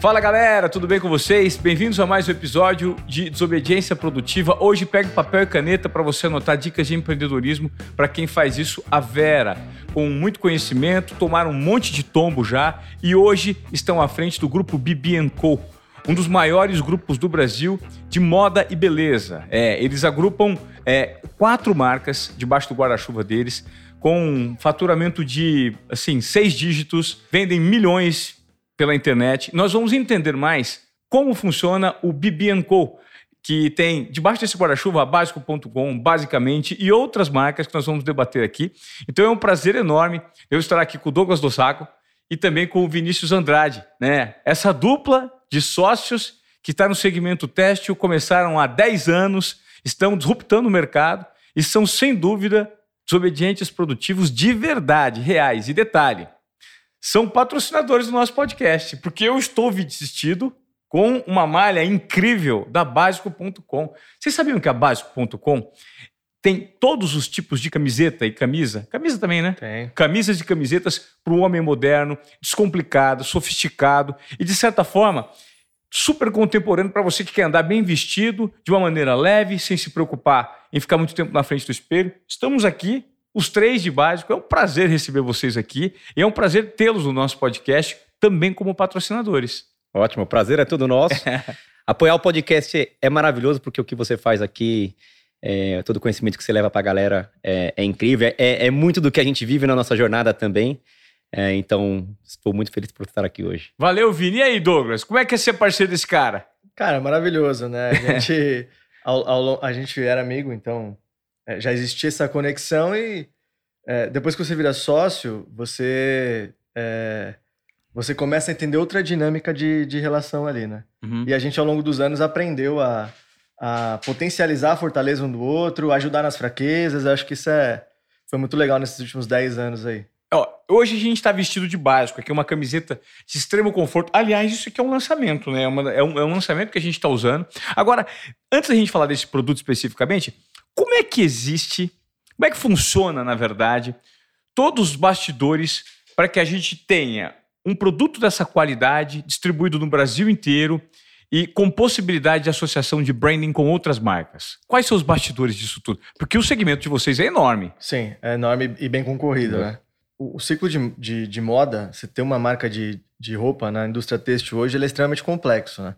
Fala galera, tudo bem com vocês? Bem-vindos a mais um episódio de Desobediência Produtiva. Hoje pegue papel e caneta para você anotar dicas de empreendedorismo para quem faz isso a Vera. Com muito conhecimento, tomaram um monte de tombo já e hoje estão à frente do grupo Bibi Co um dos maiores grupos do Brasil de moda e beleza. É, eles agrupam é, quatro marcas debaixo do guarda-chuva deles, com faturamento de assim seis dígitos, vendem milhões pela internet. Nós vamos entender mais como funciona o BB Co, que tem debaixo desse guarda-chuva básico.com, basicamente, e outras marcas que nós vamos debater aqui. Então é um prazer enorme eu estar aqui com o Douglas Dossaco e também com o Vinícius Andrade, né? Essa dupla de sócios que está no segmento têxtil, começaram há 10 anos, estão disruptando o mercado e são, sem dúvida, desobedientes produtivos de verdade, reais. E detalhe, são patrocinadores do nosso podcast, porque eu estou vestido com uma malha incrível da Básico.com. Vocês sabiam que a Básico.com tem todos os tipos de camiseta e camisa? Camisa também, né? Tem. Camisas e camisetas para o homem moderno, descomplicado, sofisticado e, de certa forma, super contemporâneo para você que quer andar bem vestido, de uma maneira leve, sem se preocupar em ficar muito tempo na frente do espelho. Estamos aqui os três de básico. É um prazer receber vocês aqui e é um prazer tê-los no nosso podcast também como patrocinadores. Ótimo, o prazer é todo nosso. Apoiar o podcast é maravilhoso porque o que você faz aqui, é, todo o conhecimento que você leva para a galera é, é incrível. É, é, muito do que a gente vive na nossa jornada também. É, então, estou muito feliz por estar aqui hoje. Valeu, Vini. E aí, Douglas? Como é que é ser parceiro desse cara? Cara, maravilhoso, né? A gente, ao, ao, a gente era amigo, então é, já existia essa conexão e é, depois que você vira sócio, você é, você começa a entender outra dinâmica de, de relação ali, né? Uhum. E a gente, ao longo dos anos, aprendeu a, a potencializar a fortaleza um do outro, ajudar nas fraquezas. Eu acho que isso é, foi muito legal nesses últimos 10 anos aí. Ó, hoje a gente está vestido de básico, aqui é uma camiseta de extremo conforto. Aliás, isso aqui é um lançamento, né? É, uma, é, um, é um lançamento que a gente está usando. Agora, antes da gente falar desse produto especificamente, como é que existe, como é que funciona, na verdade, todos os bastidores para que a gente tenha um produto dessa qualidade distribuído no Brasil inteiro e com possibilidade de associação de branding com outras marcas. Quais são os bastidores disso tudo? Porque o segmento de vocês é enorme. Sim, é enorme e bem concorrido, é. né? O, o ciclo de, de, de, moda, você ter uma marca de, de roupa na indústria têxtil hoje, ele é extremamente complexo, né?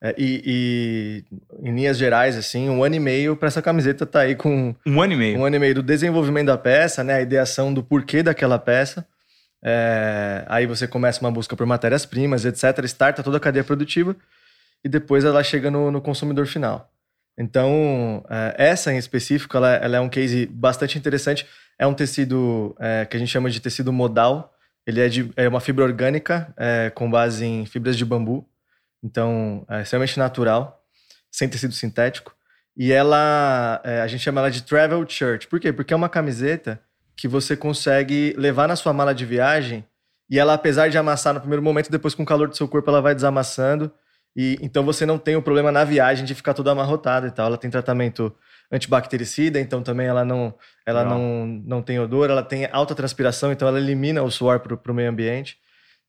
É, e, e, em linhas gerais, assim, um ano e meio para essa camiseta tá aí com. Um ano e meio. Um ano e meio do desenvolvimento da peça, né? A ideação do porquê daquela peça. É, aí você começa uma busca por matérias-primas, etc. Starta toda a cadeia produtiva e depois ela chega no, no consumidor final. Então, é, essa em específico, ela, ela, é um case bastante interessante. É um tecido é, que a gente chama de tecido modal. Ele é, de, é uma fibra orgânica é, com base em fibras de bambu. Então, é extremamente natural, sem tecido sintético. E ela, é, a gente chama ela de travel shirt. Por quê? Porque é uma camiseta que você consegue levar na sua mala de viagem e ela, apesar de amassar no primeiro momento, depois com o calor do seu corpo, ela vai desamassando. E então você não tem o problema na viagem de ficar toda amarrotada e tal. Ela tem tratamento antibactericida, então também ela não, ela não. não, não tem odor, ela tem alta transpiração, então ela elimina o suor para o meio ambiente.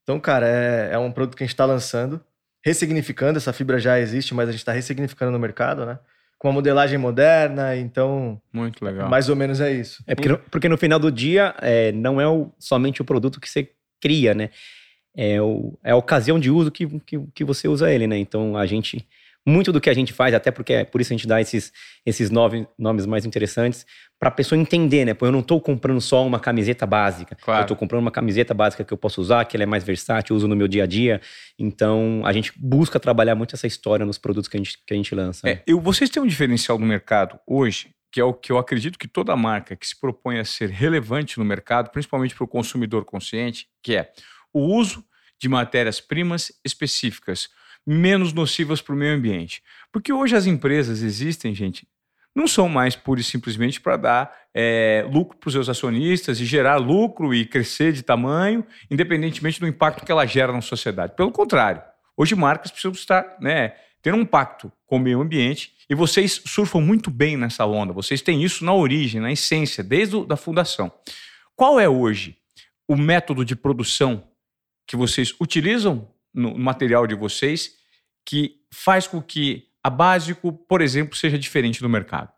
Então, cara, é, é um produto que a gente está lançando ressignificando, essa fibra já existe, mas a gente está ressignificando no mercado, né? Com uma modelagem moderna, então. Muito legal. Mais ou menos é isso. É porque, no, porque no final do dia, é, não é o, somente o produto que você cria, né? É, o, é a ocasião de uso que, que, que você usa ele, né? Então a gente muito do que a gente faz, até porque é por isso a gente dá esses, esses nove, nomes mais interessantes, para a pessoa entender, né? Pô, eu não estou comprando só uma camiseta básica. Claro. Eu estou comprando uma camiseta básica que eu posso usar, que ela é mais versátil, uso no meu dia a dia. Então, a gente busca trabalhar muito essa história nos produtos que a gente, que a gente lança. É, eu, vocês têm um diferencial no mercado hoje, que é o que eu acredito que toda marca que se propõe a ser relevante no mercado, principalmente para o consumidor consciente, que é o uso de matérias-primas específicas menos nocivas para o meio ambiente. Porque hoje as empresas existem, gente, não são mais pura e simplesmente para dar é, lucro para os seus acionistas e gerar lucro e crescer de tamanho, independentemente do impacto que ela gera na sociedade. Pelo contrário, hoje marcas precisam estar, né, ter um pacto com o meio ambiente e vocês surfam muito bem nessa onda. Vocês têm isso na origem, na essência, desde a fundação. Qual é hoje o método de produção que vocês utilizam no material de vocês que faz com que a Básico, por exemplo, seja diferente do mercado?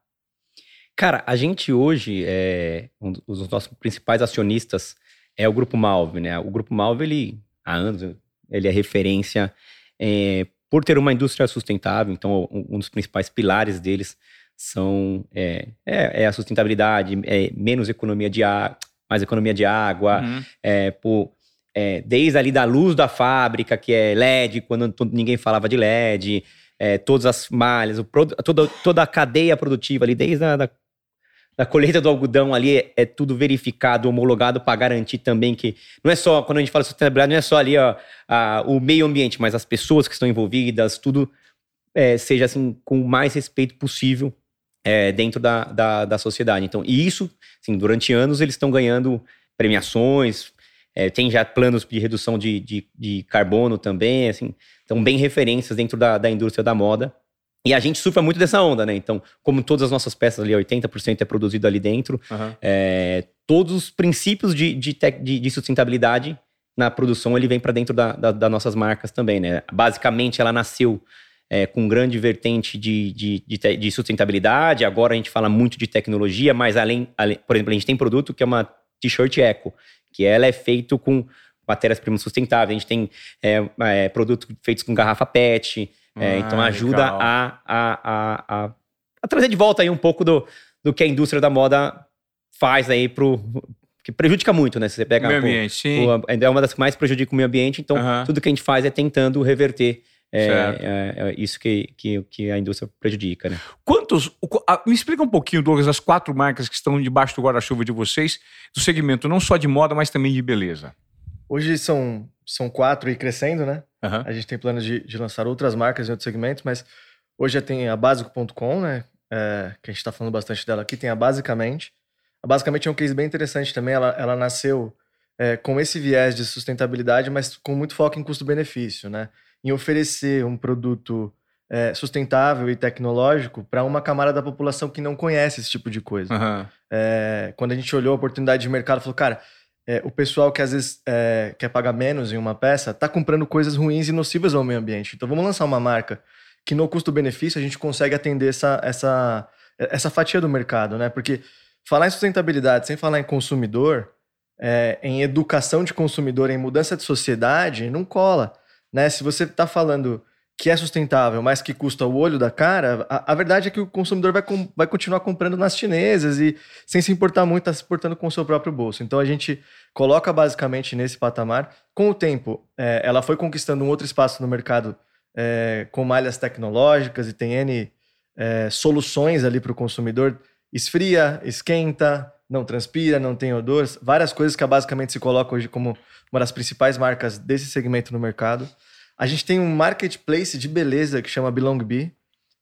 Cara, a gente hoje, é, um dos nossos principais acionistas é o Grupo Malve, né? O Grupo Malve, ele, há anos, ele é referência é, por ter uma indústria sustentável, então um dos principais pilares deles são é, é, é a sustentabilidade, é menos economia de água, mais economia de água, uhum. é, por, é, desde ali da luz da fábrica, que é LED, quando ninguém falava de LED, é, todas as malhas, o, toda, toda a cadeia produtiva ali, desde a da, da colheita do algodão ali, é, é tudo verificado, homologado para garantir também que não é só, quando a gente fala sustentabilidade, não é só ali ó, a, o meio ambiente, mas as pessoas que estão envolvidas, tudo é, seja assim, com o mais respeito possível é, dentro da, da, da, sociedade. Então, e isso, assim, durante anos eles estão ganhando premiações, é, tem já planos de redução de, de, de, carbono também, assim, estão bem referências dentro da, da indústria da moda. E a gente sofre muito dessa onda, né? Então, como todas as nossas peças ali, 80% é produzido ali dentro, uhum. é, todos os princípios de, de, de, de, sustentabilidade na produção, ele vem para dentro das da, da nossas marcas também, né? Basicamente, ela nasceu é, com grande vertente de, de, de, de, sustentabilidade. Agora a gente fala muito de tecnologia, mas além, além, por exemplo, a gente tem produto que é uma t-shirt eco, que ela é feito com matérias-primas sustentáveis. A gente tem é, é, produtos feitos com garrafa PET. É, ah, então ajuda a, a, a, a, trazer de volta aí um pouco do, do que a indústria da moda faz aí pro, que prejudica muito, né? Se você pega. O meio ambiente, sim. O, é uma das que mais prejudica o meio ambiente, então uhum. tudo que a gente faz é tentando reverter é, é, é, isso que, que, que, a indústria prejudica, né? Quantos. Me explica um pouquinho, Douglas, as quatro marcas que estão debaixo do guarda-chuva de vocês, do segmento não só de moda, mas também de beleza. Hoje são, são quatro e crescendo, né? Uhum. A gente tem planos de, de, lançar outras marcas em outros segmentos, mas hoje já tem a Básico.com, né? É, que a gente está falando bastante dela aqui, tem a Basicamente. A Basicamente é um case bem interessante também, ela, ela nasceu é, com esse viés de sustentabilidade, mas com muito foco em custo-benefício, né? Em oferecer um produto é, sustentável e tecnológico para uma camada da população que não conhece esse tipo de coisa. Uhum. É, quando a gente olhou a oportunidade de mercado, falou, cara, é, o pessoal que às vezes é, quer pagar menos em uma peça está comprando coisas ruins e nocivas ao meio ambiente. Então vamos lançar uma marca que no custo-benefício a gente consegue atender essa, essa, essa fatia do mercado, né? Porque falar em sustentabilidade sem falar em consumidor, é, em educação de consumidor, em mudança de sociedade, não cola. Né? Se você está falando que é sustentável, mas que custa o olho da cara, a, a verdade é que o consumidor vai, com, vai continuar comprando nas chinesas e sem se importar muito, está se importando com o seu próprio bolso. Então a gente coloca basicamente nesse patamar. Com o tempo, é, ela foi conquistando um outro espaço no mercado é, com malhas tecnológicas e tem N é, soluções ali para o consumidor. Esfria, esquenta, não transpira, não tem odor, várias coisas que basicamente se coloca hoje como uma das principais marcas desse segmento no mercado. A gente tem um marketplace de beleza que chama Belong Be,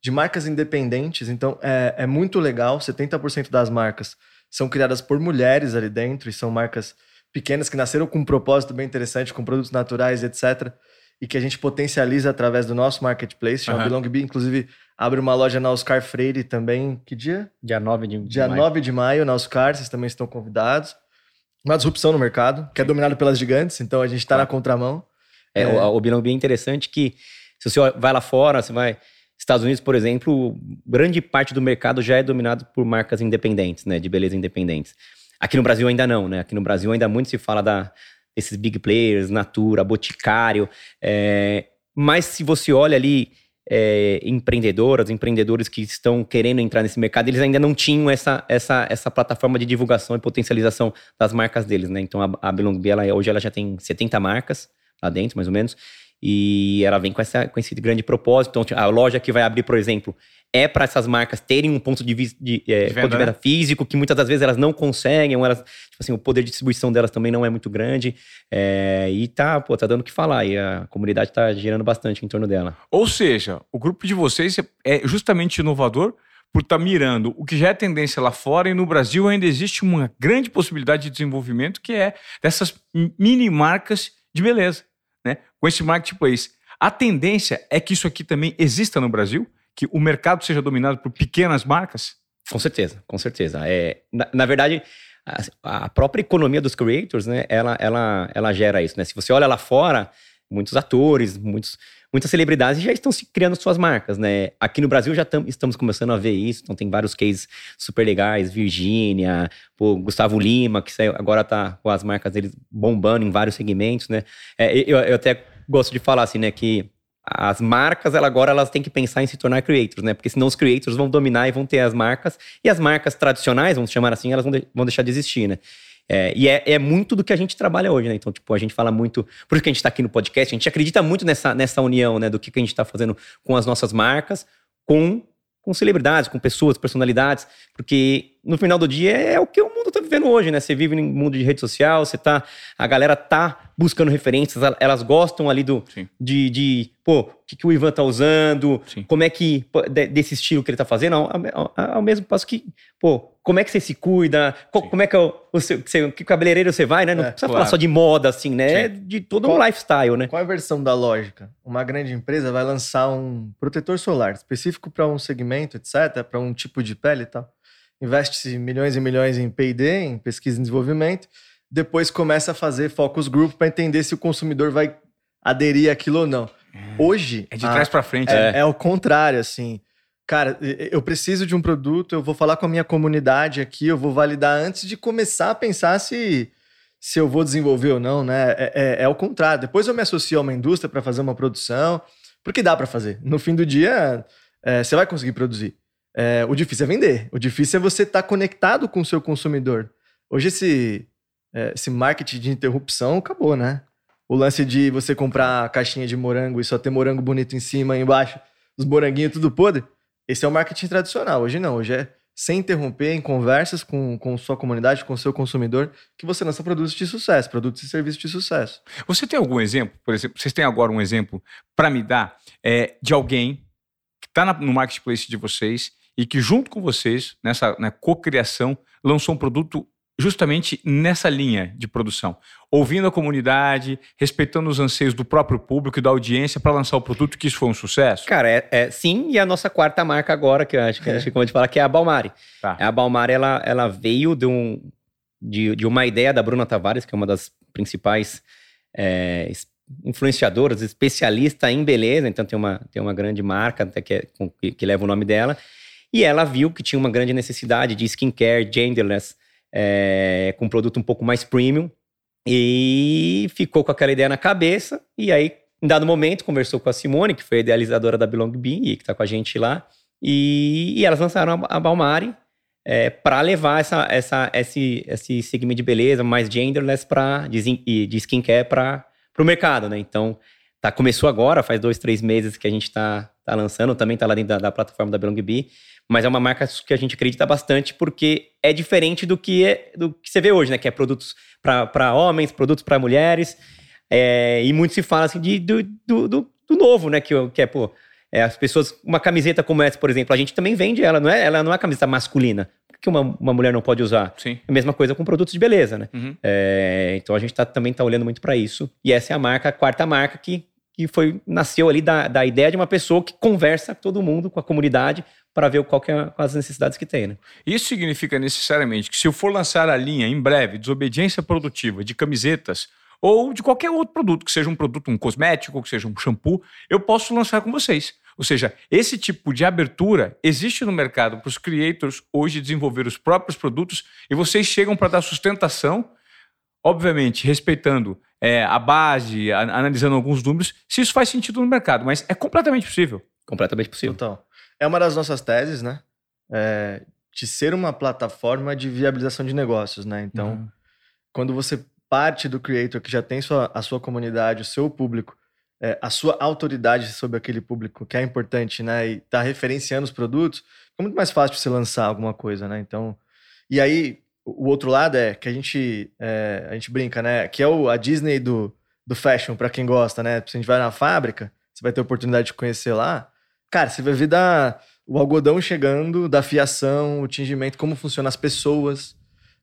de marcas independentes, então é, é muito legal. 70% das marcas são criadas por mulheres ali dentro e são marcas pequenas que nasceram com um propósito bem interessante, com produtos naturais, etc. E que a gente potencializa através do nosso marketplace, chama uhum. Belong Be. Inclusive, Abre uma loja na Oscar Freire também. Que dia? Dia 9 de, dia maio. 9 de maio na Oscar, vocês também estão convidados. Uma disrupção no mercado, que é dominado pelas gigantes, então a gente está na contramão. É, é. O, o Bilão é interessante que se você vai lá fora, você vai. Estados Unidos, por exemplo, grande parte do mercado já é dominado por marcas independentes, né? De beleza independentes. Aqui no Brasil ainda não, né? Aqui no Brasil ainda muito se fala da, desses big players, Natura, Boticário. É, mas se você olha ali é, empreendedoras, empreendedores que estão querendo entrar nesse mercado, eles ainda não tinham essa, essa, essa plataforma de divulgação e potencialização das marcas deles, né? Então a, a Belong ela, hoje ela já tem 70 marcas lá dentro, mais ou menos, e ela vem com, essa, com esse grande propósito. Então, a loja que vai abrir, por exemplo, é para essas marcas terem um ponto de, de, é, de, venda, de venda né? físico, que muitas das vezes elas não conseguem, elas, tipo assim, o poder de distribuição delas também não é muito grande. É, e tá, pô, tá dando o que falar. E a comunidade tá girando bastante em torno dela. Ou seja, o grupo de vocês é justamente inovador por estar tá mirando o que já é tendência lá fora e no Brasil ainda existe uma grande possibilidade de desenvolvimento que é dessas mini marcas de beleza, né? Com esse marketplace. A tendência é que isso aqui também exista no Brasil que o mercado seja dominado por pequenas marcas? Com certeza, com certeza. É, na, na verdade, a, a, própria economia dos creators, né, ela, ela, ela gera isso. Né? Se você olha lá fora, muitos atores, muitos, muitas celebridades já estão se criando suas marcas, né? Aqui no Brasil já tam, estamos começando a ver isso, então tem vários cases super legais, Virgínia, Gustavo Lima, que agora tá com as marcas dele bombando em vários segmentos, né? É, eu, eu até gosto de falar assim, né, que as marcas, ela, agora elas têm que pensar em se tornar creators, né? Porque senão os creators vão dominar e vão ter as marcas, e as marcas tradicionais, vamos chamar assim, elas vão, de, vão deixar de existir, né? É, e é, é, muito do que a gente trabalha hoje, né? Então, tipo, a gente fala muito. Por isso que a gente está aqui no podcast, a gente acredita muito nessa, nessa união, né? Do que, que a gente está fazendo com as nossas marcas, com com celebridades, com pessoas, personalidades, porque no final do dia é o que o mundo está vivendo hoje, né? Você vive em um mundo de rede social, você tá, a galera tá buscando referências, elas gostam ali do de, de, pô, o que, que o Ivan tá usando, Sim. como é que desse estilo que ele tá fazendo, ao, ao, ao mesmo passo que, pô, como é que você se cuida, como é que é o, o seu, que cabeleireiro você vai, né? Não é, precisa claro. falar só de moda, assim, né? Sim. De todo qual, um lifestyle, né? Qual é a versão da lógica? Uma grande empresa vai lançar um protetor solar específico para um segmento, etc., para um tipo de pele e tal. Investe milhões e milhões em P&D, em pesquisa e desenvolvimento. Depois começa a fazer focus group para entender se o consumidor vai aderir àquilo ou não. É. Hoje... É de trás para frente. É, né? é o contrário, assim cara, eu preciso de um produto, eu vou falar com a minha comunidade aqui, eu vou validar antes de começar a pensar se, se eu vou desenvolver ou não, né? É, é, é o contrário. Depois eu me associo a uma indústria para fazer uma produção, porque dá para fazer. No fim do dia, é, você vai conseguir produzir. É, o difícil é vender. O difícil é você estar tá conectado com o seu consumidor. Hoje esse, é, esse marketing de interrupção acabou, né? O lance de você comprar caixinha de morango e só ter morango bonito em cima e embaixo, os moranguinhos tudo podre. Esse é o marketing tradicional. Hoje não, hoje é sem interromper, em conversas com, com sua comunidade, com seu consumidor, que você lança produtos de sucesso, produtos e serviços de sucesso. Você tem algum exemplo, por exemplo, vocês têm agora um exemplo para me dar é, de alguém que está no marketplace de vocês e que junto com vocês, nessa né, cocriação, lançou um produto justamente nessa linha de produção, ouvindo a comunidade, respeitando os anseios do próprio público e da audiência para lançar o produto, que isso foi um sucesso? Cara, é, é, sim, e a nossa quarta marca agora, que eu acho que, é. acho que como a gente fala, que é a Balmari. Tá. A Balmari, ela, ela veio de, um, de, de, uma ideia da Bruna Tavares, que é uma das principais é, influenciadoras, especialista em beleza, então tem uma, tem uma grande marca que, é, que leva o nome dela, e ela viu que tinha uma grande necessidade de skincare genderless, é, com produto um pouco mais premium. E ficou com aquela ideia na cabeça. E aí, em dado momento, conversou com a Simone, que foi a idealizadora da Belong Bee, e que está com a gente lá. E, e elas lançaram a, a Balmari é, para levar essa, essa, esse, esse segmento de beleza mais genderless pra, de, de skincare para o mercado, né? Então, tá, começou agora, faz dois, três meses que a gente está tá lançando, também está lá dentro da, da, plataforma da Belong Bee mas é uma marca que a gente acredita bastante porque é diferente do que, é, do que você vê hoje, né? Que é produtos para homens, produtos para mulheres. É, e muito se fala assim de, do, do, do, novo, né? Que, que é, pô, é, as pessoas. Uma camiseta como essa, por exemplo, a gente também vende ela, não é? Ela não é camiseta masculina. que uma, uma mulher não pode usar? Sim. A mesma coisa com produtos de beleza, né? Uhum. É, então a gente tá, também está olhando muito para isso. E essa é a marca, a quarta marca que, que foi nasceu ali da, da ideia de uma pessoa que conversa com todo mundo, com a comunidade, para ver qual que é as necessidades que tem. Né? Isso significa necessariamente que se eu for lançar a linha em breve, desobediência produtiva de camisetas ou de qualquer outro produto, que seja um produto, um cosmético, que seja um shampoo, eu posso lançar com vocês. Ou seja, esse tipo de abertura existe no mercado para os creators hoje desenvolver os próprios produtos e vocês chegam para dar sustentação, obviamente respeitando é, a base, a, analisando alguns números, se isso faz sentido no mercado, mas é completamente possível. Completamente possível. Então, é uma das nossas teses, né? É, de ser uma plataforma de viabilização de negócios, né? Então, uhum. quando você parte do creator que já tem sua, a sua comunidade, o seu público, é, a sua autoridade sobre aquele público, que é importante, né? E tá referenciando os produtos, é muito mais fácil você lançar alguma coisa, né? Então, e aí, o outro lado é que a gente, é, a gente brinca, né? Que é o, a Disney do, do fashion, para quem gosta, né? Se a gente vai na fábrica, você vai ter a oportunidade de conhecer lá. Cara, você vai ver da, o algodão chegando, da fiação, o tingimento, como funcionam as pessoas.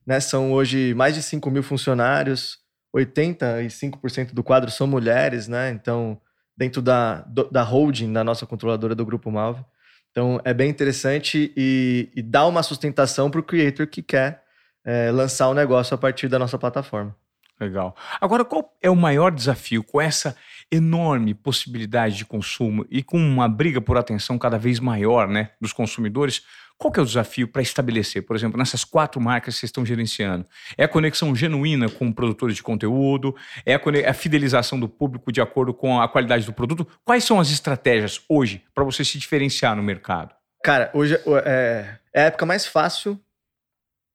Né? São hoje mais de 5 mil funcionários, 85% do quadro são mulheres, né? Então, dentro da, da holding, da nossa controladora do Grupo Malve. Então, é bem interessante e, e dá uma sustentação para o creator que quer é, lançar o um negócio a partir da nossa plataforma. Legal. Agora, qual é o maior desafio com essa enorme possibilidade de consumo e com uma briga por atenção cada vez maior né, dos consumidores, qual que é o desafio para estabelecer, por exemplo, nessas quatro marcas que vocês estão gerenciando? É a conexão genuína com produtores de conteúdo? É a, a fidelização do público de acordo com a qualidade do produto? Quais são as estratégias hoje para você se diferenciar no mercado? Cara, hoje é, é a época mais fácil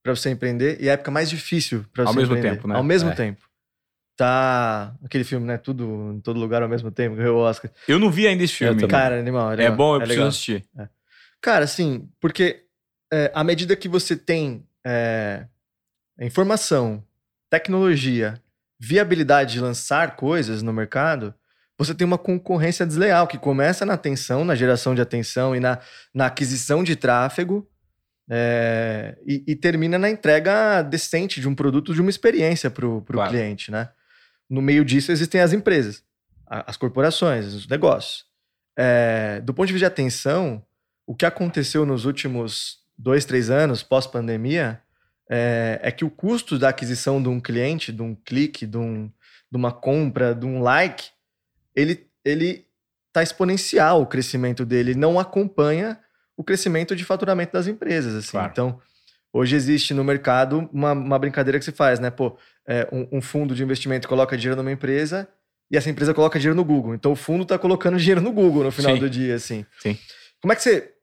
para você empreender e a época mais difícil para você Ao mesmo empreender. tempo, né? Ao mesmo É. tempo. Tá aquele filme, né? Tudo em todo lugar ao mesmo tempo, ganhou o Oscar. Eu não vi ainda esse filme. também. Cara, animal, é legal, bom, eu preciso legal. assistir. Cara, assim, porque é, à medida que você tem é, informação, tecnologia, viabilidade de lançar coisas no mercado, você tem uma concorrência desleal que começa na atenção, na geração de atenção e na, na aquisição de tráfego é, e, e termina na entrega decente de um produto, de uma experiência para o Claro. cliente, né? No meio disso existem as empresas, as corporações, os negócios. É, do ponto de vista de atenção, o que aconteceu nos últimos dois, três anos, pós-pandemia, é, é que o custo da aquisição de um cliente, de um clique, de, um- de uma compra, de um like, ele, ele tá exponencial o crescimento dele, não acompanha o crescimento de faturamento das empresas. Assim. Claro. Então, hoje existe no mercado uma, uma brincadeira que se faz, né? Pô, é, um, um fundo de investimento coloca dinheiro numa empresa e essa empresa coloca dinheiro no Google. Então, o fundo está colocando dinheiro no Google no final Sim. do dia, assim. Sim. Como é que você...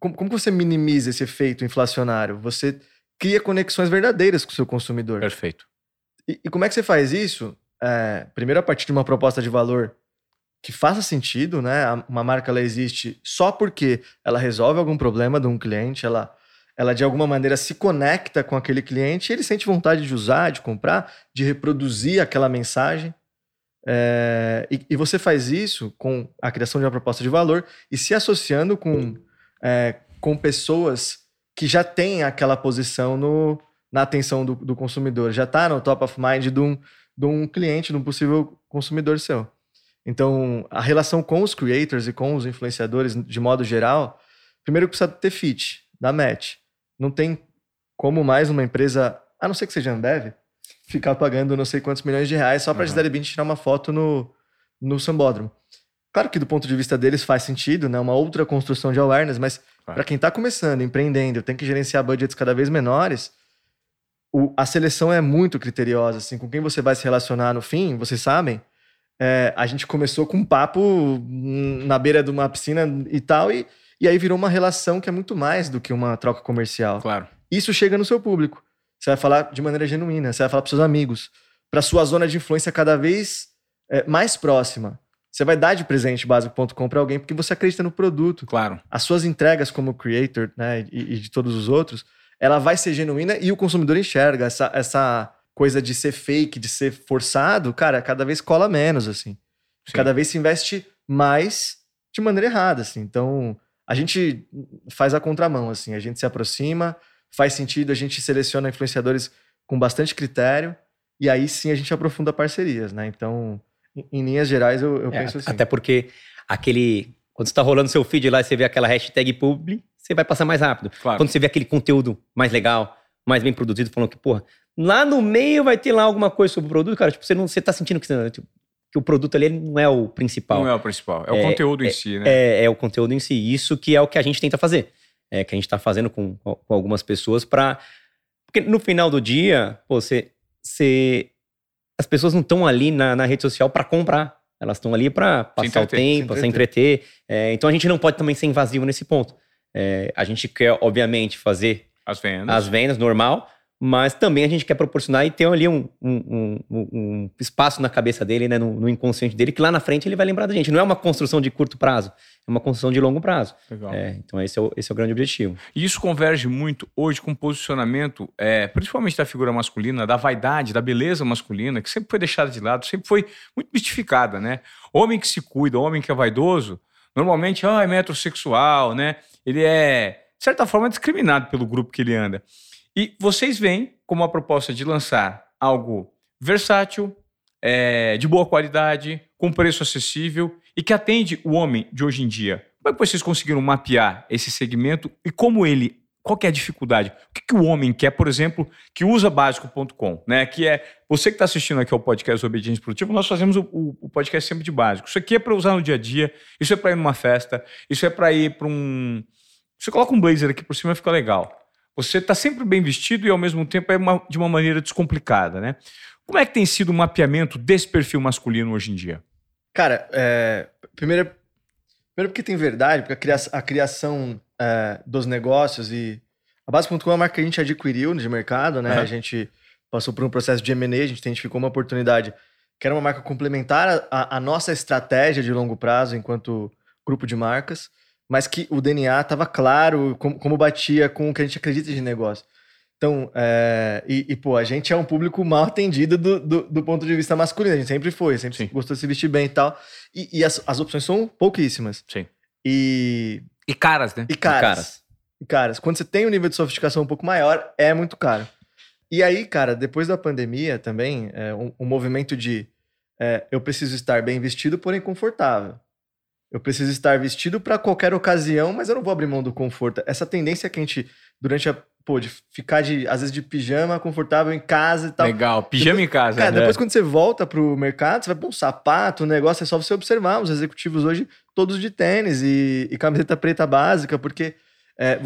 Como, como que você minimiza esse efeito inflacionário? Você cria conexões verdadeiras com o seu consumidor. Perfeito. E, e como é que você faz isso? É, primeiro, a partir de uma proposta de valor que faça sentido, né? Uma marca ela existe só porque ela resolve algum problema de um cliente, ela, ela de alguma maneira se conecta com aquele cliente, ele sente vontade de usar, de comprar, de reproduzir aquela mensagem. É, e, e você faz isso com a criação de uma proposta de valor e se associando com, é, com pessoas que já têm aquela posição no, na atenção do, do consumidor, já está no top of mind de um, de um cliente, de um possível consumidor seu. Então, a relação com os creators e com os influenciadores, de modo geral, primeiro precisa ter fit, dar match. Não tem como mais uma empresa, a não ser que seja Ambev, ficar pagando não sei quantos milhões de reais só para a Uhum. Gisele Bündchen tirar uma foto no, no sambódromo. Claro que do ponto de vista deles faz sentido, né? Uma outra construção de awareness, mas Claro. para quem está começando, empreendendo, tem que gerenciar budgets cada vez menores, o- a seleção é muito criteriosa, assim, com quem você vai se relacionar no fim, vocês sabem, é, a gente começou com um papo hum, na beira de uma piscina e tal, e, e aí virou uma relação que é muito mais do que uma troca comercial. Claro. Isso chega no seu público. Você vai falar de maneira genuína, você vai falar para seus amigos, para sua zona de influência cada vez é, mais próxima. Você vai dar de presente básico.com para alguém porque você acredita no produto. Claro. As suas entregas como creator, né, e, e de todos os outros, ela vai ser genuína e o consumidor enxerga essa, essa coisa de ser fake, de ser forçado, cara, cada vez cola menos, assim. Sim. Cada vez se investe mais de maneira errada, assim. Então, a gente faz a contramão, assim. A gente se aproxima, faz sentido, a gente seleciona influenciadores com bastante critério e aí sim a gente aprofunda parcerias, né? Então, em, em linhas gerais, eu, eu É, penso assim. Até porque aquele. Quando você tá rolando seu feed lá e você vê aquela hashtag publi, você vai passar mais rápido. Claro. Quando você vê aquele conteúdo mais legal, mais bem produzido, falando que, porra, lá no meio vai ter lá alguma coisa sobre o produto, cara. Tipo, você não você tá sentindo que, você- tipo, que o produto ali não é o principal. Não é o principal. É o É, conteúdo em si, né? É, é o conteúdo em si. Isso que é o que a gente tenta fazer. É que a gente tá fazendo com, com algumas pessoas para Porque no final do dia, pô, você. você- As pessoas não estão ali na, na rede social para comprar. Elas estão ali para passar o entreter, tempo, se se entreter. É, então a gente não pode também ser invasivo nesse ponto. É, a gente quer, obviamente, fazer As vendas. as vendas normal, mas também a gente quer proporcionar e ter ali um, um- um- um espaço na cabeça dele, né, no, no inconsciente dele, que lá na frente ele vai lembrar da gente. Não é uma construção de curto prazo, é uma construção de longo prazo. Legal. É, então esse é, o, esse é o grande objetivo. E isso converge muito hoje com o posicionamento, é, principalmente da figura masculina, da vaidade, da beleza masculina, que sempre foi deixada de lado, sempre foi muito mistificada, né? Homem que se cuida, homem que é vaidoso, normalmente ah, é metrosexual, né? Ele é, de certa forma, discriminado pelo grupo que ele anda. E vocês vêm com uma proposta de lançar algo versátil, é, de boa qualidade, com preço acessível e que atende o homem de hoje em dia. Como é que vocês conseguiram mapear esse segmento e como ele qual é a dificuldade? O que, que o homem quer, por exemplo, que usa básico.com, né? Que é você que está assistindo aqui ao podcast Obediência Produtiva, nós fazemos o, o, o, podcast sempre de básico. Isso aqui é para usar no dia a dia, isso é para ir numa festa, isso é para ir para um. Você coloca um blazer aqui por cima fica legal. Você está sempre bem vestido e ao mesmo tempo é uma, de uma maneira descomplicada, né? Como é que tem sido o mapeamento desse perfil masculino hoje em dia? Cara, é, primeiro, primeiro porque tem verdade, porque a, cria, a criação é, dos negócios e a Base.com é uma marca que a gente adquiriu de mercado, né? Uhum. A gente passou por um processo de M&A, a gente identificou uma oportunidade que era uma marca complementar à, nossa estratégia de longo prazo enquanto grupo de marcas, mas que o DNA estava claro como, como batia com o que a gente acredita de negócio. Então, é, e, e, pô, a gente é um público mal atendido do, do, do, ponto de vista masculino. A gente sempre foi, sempre Sim. gostou de se vestir bem e tal. E, e as, as opções são pouquíssimas. Sim. E. E caras, né? E caras. E caras. E caras. Quando você tem um nível de sofisticação um pouco maior, é muito caro. E aí, cara, depois da pandemia também, é, um, um movimento de é, eu preciso estar bem vestido, porém confortável. Eu preciso estar vestido para qualquer ocasião, mas eu não vou abrir mão do conforto. Essa tendência que a gente, durante a pô, de ficar de, às vezes de pijama, confortável em casa e tal. Legal, pijama depois, em casa. Cara, né? depois quando você volta pro mercado, você vai pôr um sapato, um negócio, é só você observar. Os executivos hoje, todos de tênis e, e camiseta preta básica, porque é,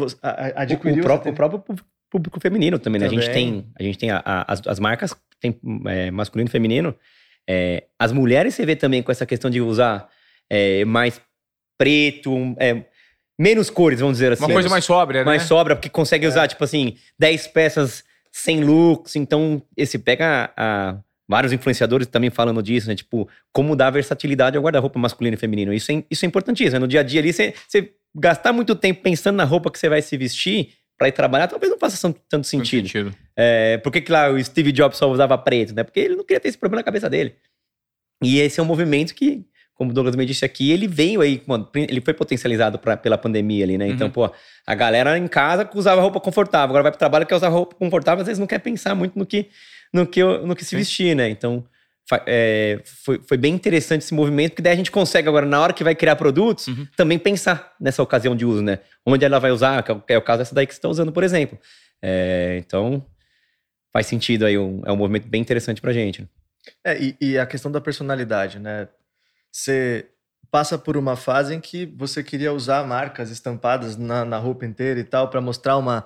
adquiriu... O, o, próprio, o próprio público feminino também, né? Também. A gente tem, a gente tem a, a, as, as marcas, tem é, masculino e feminino. É, as mulheres você vê também com essa questão de usar é, mais preto, é, menos cores, vamos dizer assim. Uma coisa mais sóbria, né? Mais sóbria, porque consegue usar, tipo assim, 10 peças sem looks. Então, esse pega a, vários influenciadores também falando disso, né? Tipo, como dar versatilidade ao guarda-roupa masculino e feminino. Isso é, isso é importantíssimo. Né? No dia a dia ali, você, você gastar muito tempo pensando na roupa que você vai se vestir para ir trabalhar, talvez não faça tanto sentido. sentido. É, por que, que lá o Steve Jobs só usava preto? Né? Porque ele não queria ter esse problema na cabeça dele. E esse é um movimento que como o Douglas me disse aqui, ele veio aí, mano, ele foi potencializado pra, pela pandemia ali, né? Então, uhum. pô, a galera em casa usava roupa confortável, agora vai pro trabalho quer usar roupa confortável, às vezes não quer pensar muito no que, no que, no que se vestir, né? Então, é, foi, foi bem interessante esse movimento, porque daí a gente consegue agora, na hora que vai criar produtos, uhum. também pensar nessa ocasião de uso, né? Onde ela vai usar, que é o é caso dessa daí que você está usando, por exemplo. É, então, faz sentido aí, um, é um movimento bem interessante pra gente. É, e, e, a questão da personalidade, né? Você passa por uma fase em que você queria usar marcas estampadas na, na roupa inteira e tal para mostrar uma,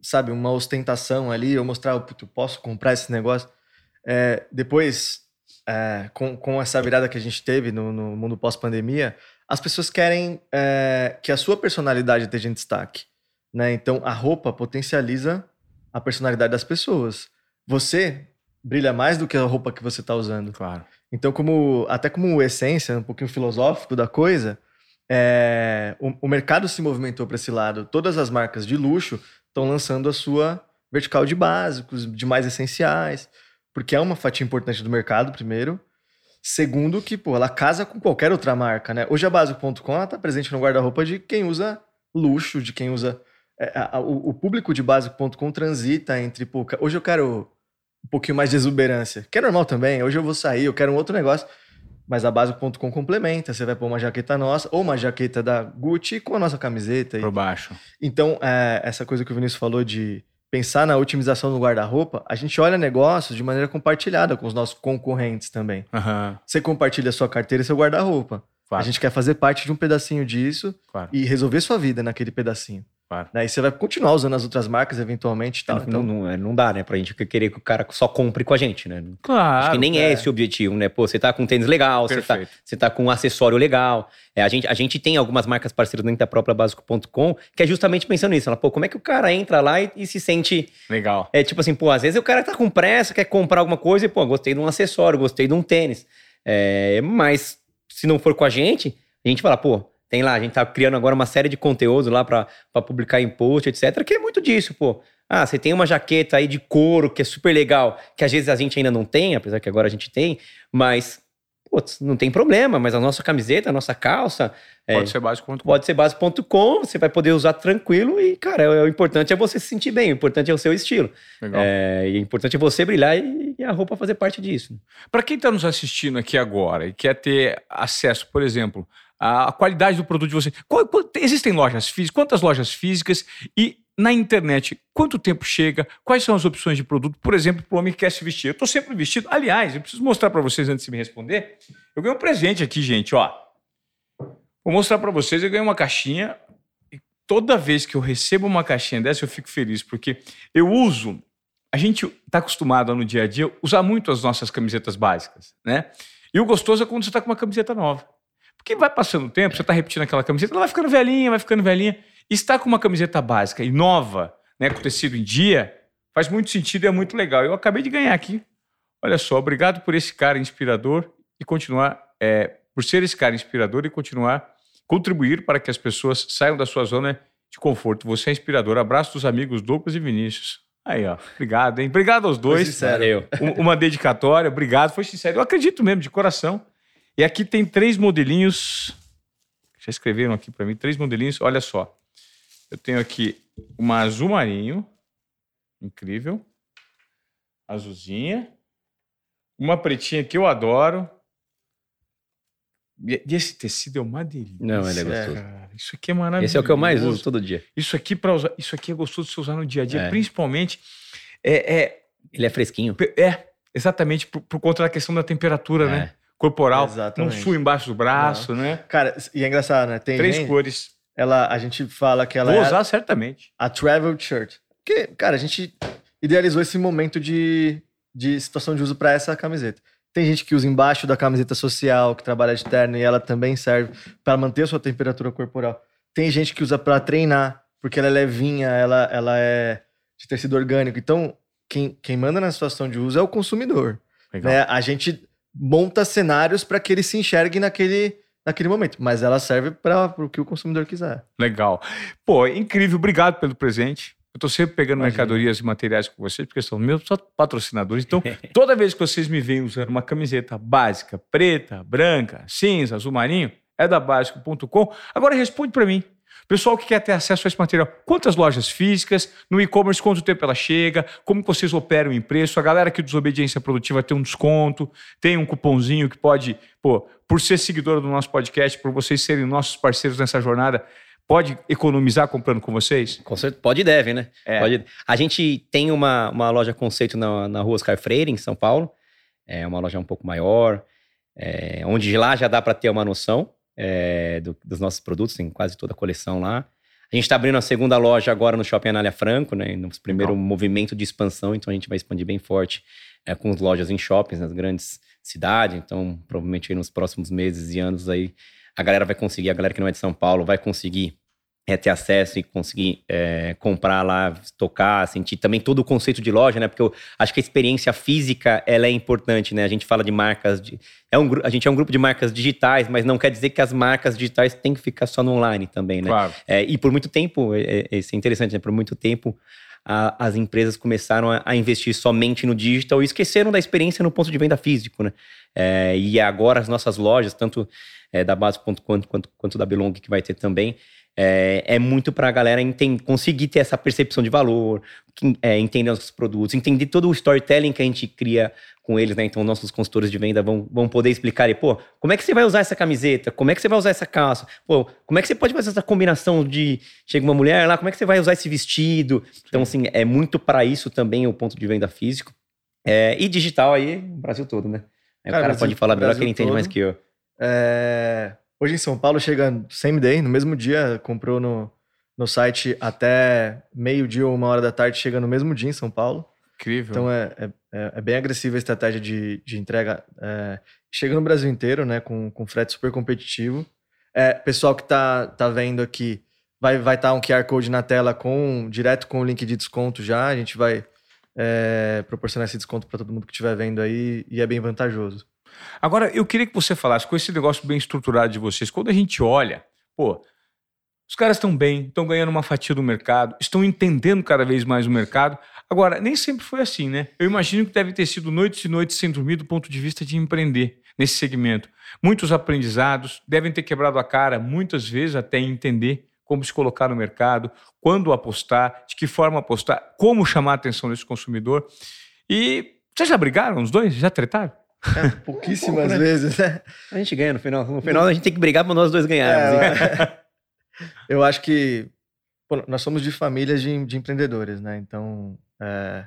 sabe, uma ostentação ali, ou mostrar, eu posso comprar esse negócio. É, depois, é, com, com essa virada que a gente teve no, no mundo pós-pandemia, as pessoas querem é, que a sua personalidade esteja em destaque. Né? Então, a roupa potencializa a personalidade das pessoas. Você brilha mais do que a roupa que você está usando. Claro. Então, como até como essência, um pouquinho filosófico da coisa, é, o, o, mercado se movimentou para esse lado. Todas as marcas de luxo estão lançando a sua vertical de básicos, de mais essenciais, porque é uma fatia importante do mercado, primeiro. Segundo, que pô, ela casa com qualquer outra marca, né? Hoje a Básico.com está presente no guarda-roupa de quem usa luxo, de quem usa. É, a, o, o, público de Básico.com transita entre. Pô, hoje eu quero um pouquinho mais de exuberância. Que é normal também. Hoje eu vou sair, eu quero um outro negócio. Mas a base.com complementa. Você vai pôr uma jaqueta nossa ou uma jaqueta da Gucci com a nossa camiseta. Por baixo. Então, é, essa coisa que o Vinícius falou de pensar na otimização do guarda-roupa, a gente olha negócios de maneira compartilhada com os nossos concorrentes também. Uhum. Você compartilha sua carteira e seu guarda-roupa. Claro. A gente quer fazer parte de um pedacinho disso claro. e resolver sua vida naquele pedacinho. Claro. Né? E você vai continuar usando as outras marcas eventualmente. Tal, não, então... não, não, não dá, né? Pra gente querer que o cara só compre com a gente, né? Claro. Acho que nem é, é esse o objetivo, né? Pô, você tá com um tênis legal, você tá, você tá com um acessório legal. É, a, gente, a gente tem algumas marcas parceiras dentro da própria Básico.com que é justamente pensando nisso. Ela, pô, como é que o cara entra lá e, e, se sente. Legal. É tipo assim, pô, às vezes o cara tá com pressa, quer comprar alguma coisa e, pô, gostei de um acessório, gostei de um tênis. É, mas se não for com a gente, a gente fala, pô, tem lá, a gente tá criando agora uma série de conteúdo lá para publicar em post, etc. Que é muito disso, pô. Ah, você tem uma jaqueta aí de couro que é super legal, que às vezes a gente ainda não tem, apesar que agora a gente tem, mas putz, não tem problema, mas a nossa camiseta, a nossa calça. É, pode é, ser básico.com. Pode ser básico.com, você vai poder usar tranquilo e, cara, é, o importante é você se sentir bem, o importante é o seu estilo. Legal. É, e o importante é você brilhar e, e a roupa fazer parte disso. Para quem está nos assistindo aqui agora e quer ter acesso, por exemplo, a qualidade do produto de você. Qual, qual, existem lojas físicas? Quantas lojas físicas? E na internet, quanto tempo chega? Quais são as opções de produto? Por exemplo, para o homem que quer se vestir. Eu estou sempre vestido. Aliás, eu preciso mostrar para vocês antes de me responder. Eu ganhei um presente aqui, gente, ó. Vou mostrar para vocês. Eu ganhei uma caixinha. E toda vez que eu recebo uma caixinha dessa, eu fico feliz, porque eu uso. A gente está acostumado no dia a dia usar muito as nossas camisetas básicas, né? E o gostoso é quando você está com uma camiseta nova. Porque vai passando o tempo, você está repetindo aquela camiseta, ela vai ficando velhinha, vai ficando velhinha. E estar com uma camiseta básica e nova, né, com tecido em dia, faz muito sentido e é muito legal. Eu acabei de ganhar aqui. Olha só, obrigado por esse cara inspirador e continuar, é, por ser esse cara inspirador e continuar contribuir para que as pessoas saiam da sua zona de conforto. Você é inspirador. Abraço dos amigos Douglas e Vinícius. Aí, ó. Obrigado, hein? Obrigado aos dois. Foi sincero. Uma dedicatória. Obrigado. Foi sincero. Eu acredito mesmo, de coração. E aqui tem três modelinhos. Já escreveram aqui para mim, três modelinhos. Olha só. Eu tenho aqui uma azul marinho. Incrível. Azulzinha. Uma pretinha que eu adoro. E esse tecido é uma delícia. Não, ele é gostoso. Cara, isso aqui é maravilhoso. Esse é o que eu mais uso todo dia. Isso aqui para usar, isso aqui é gostoso de se usar no dia a dia, É. principalmente é, é, Ele é fresquinho. é exatamente por, por conta da questão da temperatura, É. né? Corporal, Exatamente. não sua embaixo do braço, né? Cara, e é engraçado, né? Tem Três gente, cores. ela, a gente fala que ela Vou é usar certamente. a travel shirt. Porque, cara, a gente idealizou esse momento de, de situação de uso para essa camiseta. Tem gente que usa embaixo da camiseta social, que trabalha de terno, e ela também serve para manter a sua temperatura corporal. Tem gente que usa para treinar, porque ela é levinha, ela, ela é de tecido orgânico. Então, quem, quem manda na situação de uso é o consumidor. Né? A gente monta cenários para que ele se enxergue naquele, naquele momento, mas ela serve para o que o consumidor quiser. Legal. Pô, incrível. Obrigado pelo presente. Eu tô sempre pegando Imagina. mercadorias e materiais com vocês, porque são meus patrocinadores. Então, toda vez que vocês me veem usando uma camiseta básica, preta, branca, cinza, azul marinho, é da básico.com. Agora responde para mim. Pessoal que quer ter acesso a esse material, quantas lojas físicas, no e-commerce, quanto tempo ela chega, como vocês operam em preço, a galera do Desobediência Produtiva tem um desconto, tem um cupomzinho que pode, pô, por ser seguidor do nosso podcast, por vocês serem nossos parceiros nessa jornada, pode economizar comprando com vocês? Com certeza, pode e deve, né? É. Pode. A gente tem uma, uma loja conceito na, na rua Oscar Freire, em São Paulo. É uma loja um pouco maior, é, onde de lá já dá para ter uma noção é, do- dos nossos produtos, tem quase toda a coleção lá. A gente está abrindo a segunda loja agora no Shopping Anália Franco, né? No primeiro Legal. movimento de expansão, então a gente vai expandir bem forte é, com as lojas em shoppings nas grandes cidades. Então, provavelmente aí nos próximos meses e anos aí, a galera vai conseguir, a galera que não é de São Paulo vai conseguir é, ter acesso e conseguir é, comprar lá, tocar, sentir também todo o conceito de loja, né? Porque eu acho que a experiência física ela é importante, né? A gente fala de marcas, de, é um, a gente é um grupo de marcas digitais, mas não quer dizer que as marcas digitais têm que ficar só no online também, né? Claro. É, e por muito tempo, é, é, isso é interessante, né? Por muito tempo, a- as empresas começaram a, a investir somente no digital e esqueceram da experiência no ponto de venda físico, né? É, e agora as nossas lojas, tanto é, da Base.com quanto, quanto, quanto da Belong, que vai ter também, é, é muito para a galera enten- conseguir ter essa percepção de valor, que- é, entender os produtos, entender todo o storytelling que a gente cria com eles, né? Então, nossos consultores de venda vão, vão poder explicar, e, pô, como é que você vai usar essa camiseta? Como é que você vai usar essa calça? Pô, como é que você pode fazer essa combinação de chega uma mulher lá, como é que você vai usar esse vestido? Então, assim, é muito para isso também o ponto de venda físico. É, e digital aí, o Brasil todo, né? Cara, o cara Brasil- pode falar melhor que ele entende todo. mais que eu. É, Hoje em São Paulo chega same day, no mesmo dia, comprou no, no site até meio-dia ou uma hora da tarde, chega no mesmo dia em São Paulo. Incrível. Então é, é, é- é bem agressiva a estratégia de, de entrega. é, chega no Brasil inteiro, né? Com, com frete super competitivo. É, pessoal que tá, tá vendo aqui, vai estar vai tá um QR Code na tela com direto com o link de desconto já. A gente vai é, proporcionar esse desconto para todo mundo que estiver vendo aí e é bem vantajoso. Agora, eu queria que você falasse com esse negócio bem estruturado de vocês. Quando a gente olha, pô, os caras estão bem, estão ganhando uma fatia do mercado, estão entendendo cada vez mais o mercado. Agora, nem sempre foi assim, né? Eu imagino que deve ter sido noites e noites sem dormir do ponto de vista de empreender nesse segmento. Muitos aprendizados, devem ter quebrado a cara muitas vezes até entender como se colocar no mercado, quando apostar, de que forma apostar, como chamar a atenção desse consumidor. E vocês já brigaram os dois? Já tretaram? É, pouquíssimas vezes, né? A gente ganha no final. No final a gente tem que brigar para nós dois ganharmos. É, eu acho que Pô, nós somos de famílias de, de empreendedores, né? Então, é,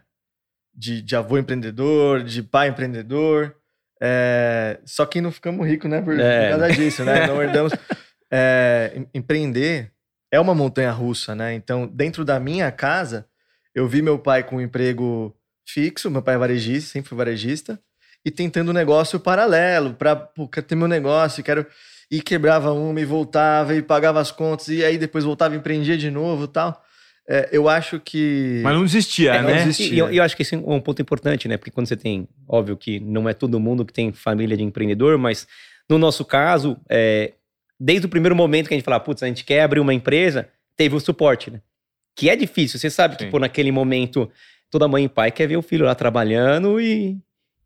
de, de, avô empreendedor, de pai empreendedor. É, só que não ficamos ricos, né? Por, é. por causa disso, né? Não herdamos. É, empreender é uma montanha russa, né? Então, dentro da minha casa, eu vi meu pai com um emprego fixo, meu pai é varejista, sempre foi varejista, e tentando um negócio paralelo para ter meu negócio, quero e quebrava uma e voltava e pagava as contas e aí depois voltava a empreender de novo, tal. É, eu acho que. Mas não existia, é, né? Não existia. E eu, eu, acho que esse é um ponto importante, né? Porque quando você tem, óbvio que não é todo mundo que tem família de empreendedor, mas no nosso caso, é, desde o primeiro momento que a gente fala, putz, a gente quer abrir uma empresa, teve o suporte, né? Que é difícil. Você sabe Sim. que, pô, naquele momento, toda mãe e pai quer ver o filho lá trabalhando e,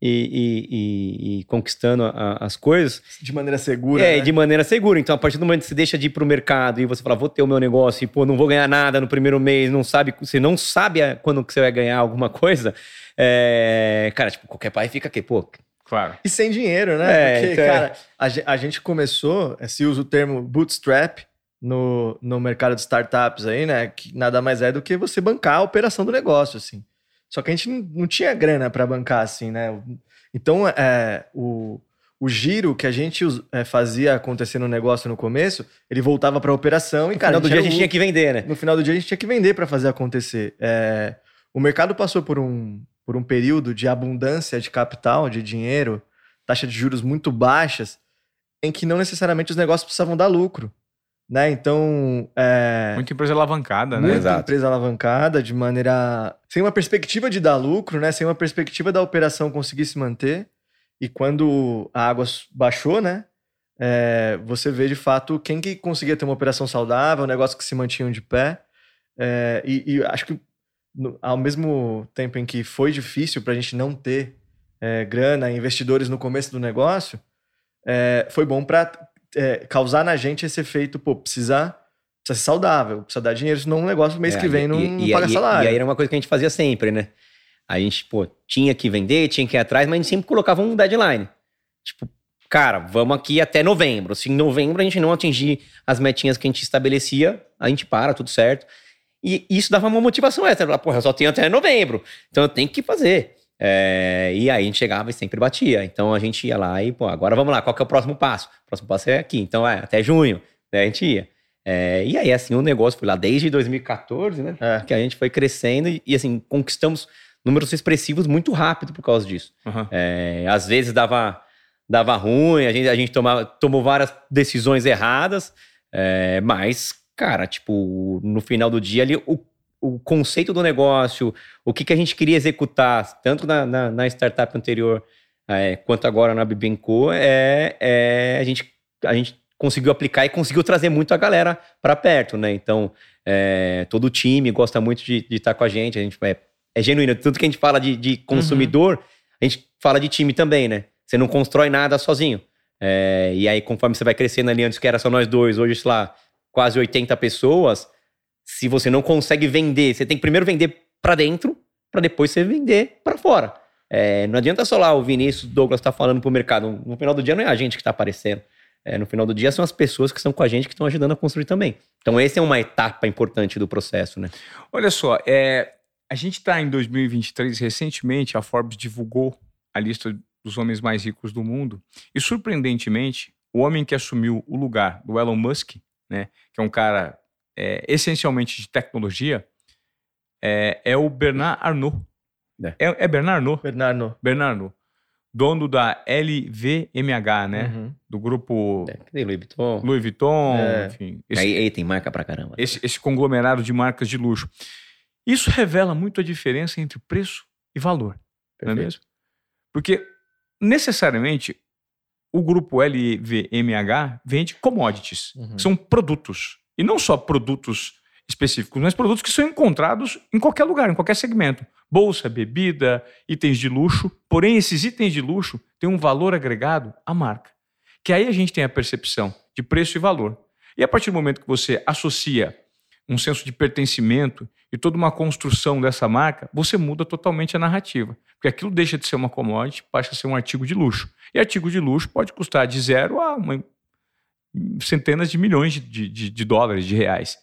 e, e, e conquistando a, as coisas. De maneira segura. É, né? de maneira segura. Então, a partir do momento que você deixa de ir pro mercado e você fala, vou ter o meu negócio e, pô, não vou ganhar nada no primeiro mês, não sabe, você não sabe quando que você vai ganhar alguma coisa, é, cara, tipo, qualquer pai fica aqui, pô. Claro. E sem dinheiro, né? É, Porque, então, é. cara, a, a gente começou, se usa o termo bootstrap, no, no mercado de startups aí, né? Que nada mais é do que você bancar a operação do negócio, assim. Só que a gente não tinha grana para bancar, assim, né? Então, é, o, o giro que a gente é, fazia acontecer no negócio no começo, ele voltava para a operação e, no cara. No final do dia a gente tinha que vender, né? No final do dia a gente tinha que vender para fazer acontecer. É, o mercado passou por um, por um período de abundância de capital, de dinheiro, taxa de juros muito baixas, em que não necessariamente os negócios precisavam dar lucro. Né? Então. É... Muita empresa alavancada, né? Muita Exato. empresa alavancada, de maneira. sem uma perspectiva de dar lucro, né? Sem uma perspectiva da operação conseguir se manter. E quando a água baixou, né? É, você vê de fato quem que conseguia ter uma operação saudável, um negócio que se mantinham de pé. É, e, e, acho que no, ao mesmo tempo em que foi difícil para a gente não ter é, grana, investidores no começo do negócio, é, foi bom para é, causar na gente esse efeito, pô, precisa, precisa ser saudável, precisa dar dinheiro, senão um negócio mês é, que vem e, não, e, não paga e, salário. E aí era uma coisa que a gente fazia sempre, né? A gente, pô, tinha que vender, tinha que ir atrás, mas a gente sempre colocava um deadline. Tipo, cara, vamos aqui até novembro. Se em novembro a gente não atingir as metinhas que a gente estabelecia, a gente para, tudo certo. E isso dava uma motivação extra. Porra, eu só tenho até novembro, então eu tenho que fazer. É, e aí a gente chegava e sempre batia. Então a gente ia lá e, pô, agora vamos lá, qual que é o próximo passo? O próximo passo é aqui, então é até junho, né? A gente ia. É, e aí, assim, o negócio foi lá desde 2014, né? É. Que a gente foi crescendo e, e, assim, conquistamos números expressivos muito rápido por causa disso. Uhum. É, às vezes dava, dava ruim, a gente, a gente tomava, tomou várias decisões erradas, é, mas, cara, tipo, no final do dia ali, o o conceito do negócio, o que, que a gente queria executar, tanto na, na, na startup anterior é, quanto agora na Bibenco, é, é, a, gente, a gente conseguiu aplicar e conseguiu trazer muito a galera para perto, né? Então, é, todo o time gosta muito de, estar com a gente, a gente é, é genuíno. Tudo que a gente fala de, de consumidor, uhum. a gente fala de time também, né? Você não constrói nada sozinho. É, e aí, conforme você vai crescendo ali, antes que era só nós dois, hoje, sei lá, quase 80 pessoas, se você não consegue vender, você tem que primeiro vender para dentro, para depois você vender para fora. É, não adianta só lá o Vinícius, o Douglas tá falando pro mercado. No final do dia não é a gente que tá aparecendo. É, no final do dia são as pessoas que estão com a gente que estão ajudando a construir também. Então, essa é uma etapa importante do processo, né? Olha só, é, a gente está em 2023, recentemente a Forbes divulgou a lista dos homens mais ricos do mundo. E, surpreendentemente, o homem que assumiu o lugar do Elon Musk, né, que é um cara é, essencialmente de tecnologia, é, é o Bernard Arnault. É. é, é Bernard Arnault? Bernard Arnault. Bernard Arnault. Dono da LVMH, né? Uhum. Do grupo... É, Louis Vuitton. Louis Vuitton, é. enfim. Esse, aí, aí, tem marca pra caramba. Esse, esse conglomerado de marcas de luxo. Isso revela muito a diferença entre preço e valor. Perfeito. Não é mesmo? Porque, necessariamente, o grupo LVMH vende commodities. Uhum. São produtos. E não só produtos específicos, mas produtos que são encontrados em qualquer lugar, em qualquer segmento. Bolsa, bebida, itens de luxo. Porém, esses itens de luxo têm um valor agregado à marca. Que aí a gente tem a percepção de preço e valor. E a partir do momento que você associa um senso de pertencimento e toda uma construção dessa marca, você muda totalmente a narrativa. Porque aquilo deixa de ser uma commodity, passa a ser um artigo de luxo. E artigo de luxo pode custar de zero a uma centenas de milhões de, de, de dólares, de reais.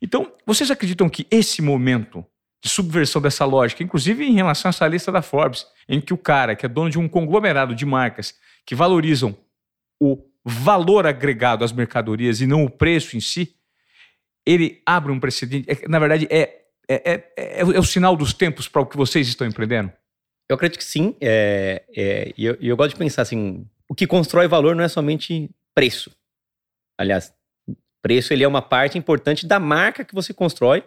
Então, vocês acreditam que esse momento de subversão dessa lógica, inclusive em relação a essa lista da Forbes, em que o cara que é dono de um conglomerado de marcas que valorizam o valor agregado às mercadorias e não o preço em si, ele abre um precedente. É, na verdade, é, é, é, é, o sinal dos tempos para o que vocês estão empreendendo? Eu acredito que sim. É, é, e eu, eu, gosto de pensar assim: o que constrói valor não é somente preço. Aliás, preço ele é uma parte importante da marca que você constrói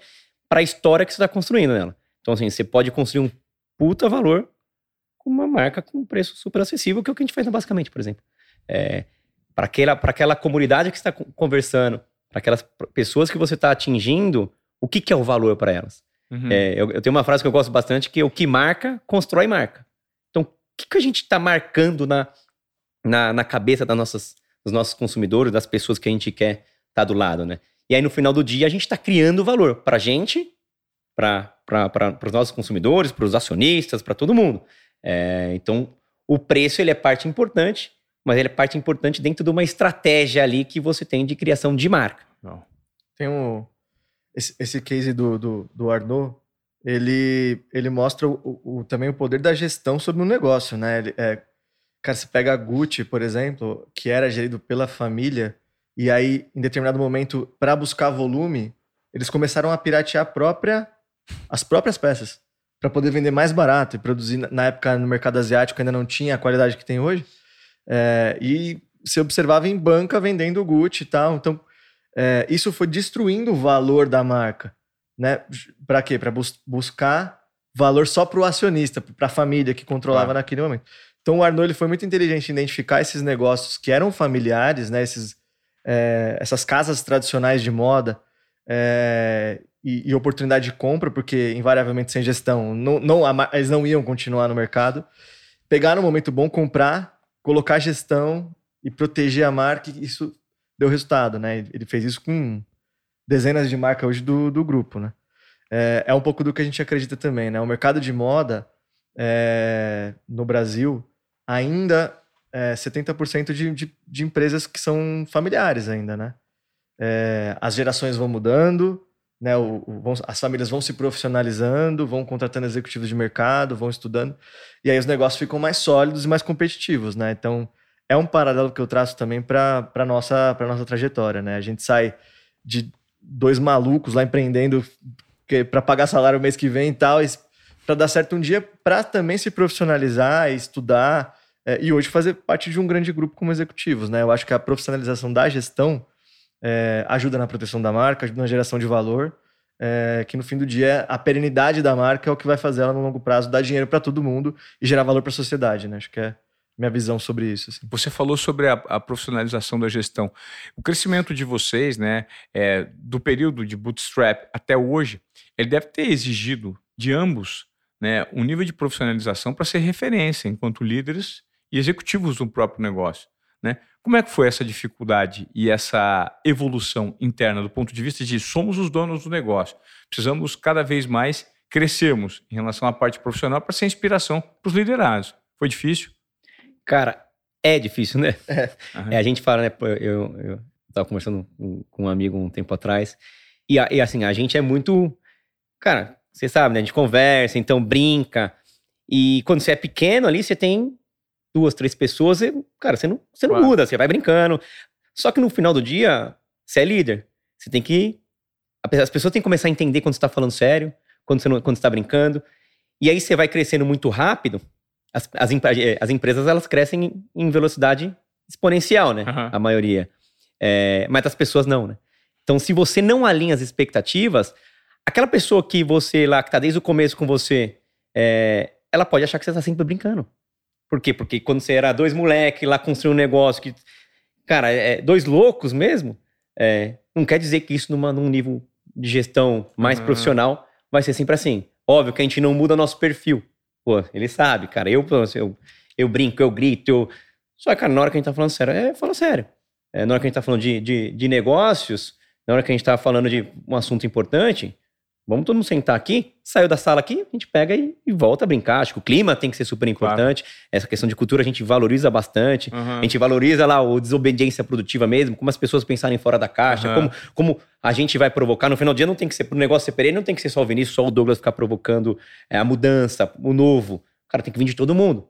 para a história que você está construindo nela. Então, assim, você pode construir um puta valor com uma marca com um preço super acessível, que é o que a gente faz basicamente, por exemplo. É, para aquela, aquela comunidade que você está conversando, para aquelas pessoas que você está atingindo, o que, que é o valor para elas? Uhum. É, eu, eu, tenho uma frase que eu gosto bastante, que é o que marca, constrói marca. Então, o que, que a gente está marcando na, na, na, cabeça das nossas, dos nossos consumidores, das pessoas que a gente quer estar tá do lado, né? E aí, no final do dia, a gente está criando valor para a gente, para os nossos consumidores, para os acionistas, para todo mundo. É, então, o preço ele é parte importante, mas ele é parte importante dentro de uma estratégia ali que você tem de criação de marca. Não. Tem um. Esse, esse case do, do, do Arnaud, ele, ele mostra o, o, também o poder da gestão sobre o negócio, né? Ele, é, cara, você pega a Gucci, por exemplo, que era gerido pela família, e aí, em determinado momento, para buscar volume, eles começaram a piratear própria, as próprias peças para poder vender mais barato e produzir. Na época, no mercado asiático, ainda não tinha a qualidade que tem hoje. É, e se observava em banca vendendo Gucci e tal. Então, é, isso foi destruindo o valor da marca. Né? Para quê? Para bus buscar valor só para o acionista, para a família que controlava naquele momento. Então, o Arnaud ele foi muito inteligente em identificar esses negócios que eram familiares, né? esses é, essas casas tradicionais de moda é, e, e, oportunidade de compra, porque invariavelmente sem gestão não, não, eles não iam continuar no mercado. Pegar no momento bom, comprar, colocar gestão e proteger a marca, isso deu resultado, né? Ele fez isso com dezenas de marcas hoje do, do grupo, né? É, é um pouco do que a gente acredita também, né? O mercado de moda é, no Brasil ainda é, 70% de, de, de, empresas que são familiares ainda, né? É, as gerações vão mudando, né? O, o, vão, as famílias vão se profissionalizando, vão contratando executivos de mercado, vão estudando, e aí os negócios ficam mais sólidos e mais competitivos, né? Então, é um paralelo que eu traço também para a nossa, nossa trajetória, né? A gente sai de dois malucos lá empreendendo para pagar salário o mês que vem e tal, para dar certo um dia, para também se profissionalizar estudar é, e hoje fazer parte de um grande grupo como executivos. Né? Eu acho que a profissionalização da gestão é, ajuda na proteção da marca, ajuda na geração de valor, é, que no fim do dia a perenidade da marca é o que vai fazer ela no longo prazo dar dinheiro para todo mundo e gerar valor para a sociedade. Né? Acho que é minha visão sobre isso. Assim. Você falou sobre a, a, profissionalização da gestão. O crescimento de vocês, né, é, do período de bootstrap até hoje, ele deve ter exigido de ambos né, um nível de profissionalização para ser referência enquanto líderes e executivos do próprio negócio. Né? Como é que foi essa dificuldade e essa evolução interna do ponto de vista de somos os donos do negócio? Precisamos cada vez mais crescermos em relação à parte profissional para ser inspiração para os liderados. Foi difícil? Cara, é difícil, né? É. é a gente fala, né? Eu, estava conversando com, com, um amigo um tempo atrás e, e assim, a gente é muito. Cara, você sabe, né? A gente conversa, então brinca. E quando você é pequeno ali, você tem duas, três pessoas, e, cara, você não, você não claro. muda, você vai brincando. Só que no final do dia, você é líder. Você tem que. As pessoas têm que começar a entender quando você está falando sério, quando você quando está brincando. E aí você vai crescendo muito rápido. As, as, eh, as empresas elas crescem em velocidade exponencial, né? Uhum. A maioria. É, mas as pessoas não, né? Então, se você não alinha as expectativas, aquela pessoa que você lá, que está desde o começo com você, é, ela pode achar que você está sempre brincando. Por quê? Porque quando você era dois moleques lá construindo um negócio que. Cara, é, é, dois loucos mesmo, é, não quer dizer que isso numa, num nível de gestão mais uhum. profissional vai ser sempre assim. Óbvio que a gente não muda nosso perfil. Pô, ele sabe, cara. Eu, eu, eu brinco, eu grito, eu. Só que, cara, na hora que a gente tá falando sério, é, fala sério. É, na hora que a gente tá falando de, de, de negócios, na hora que a gente tá falando de um assunto importante, Vamos todo mundo sentar aqui, saiu da sala aqui, a gente pega e, e volta a brincar. Acho que o clima tem que ser super importante. Claro. Essa questão de cultura a gente valoriza bastante. Uhum. A gente valoriza lá o desobediência produtiva mesmo, como as pessoas pensarem fora da caixa, uhum. como, como a gente vai provocar. No final do dia não tem que ser, pro negócio ser perene, não tem que ser só o Vinícius, só o Douglas ficar provocando é, a mudança, o novo. O cara tem que vir de todo mundo.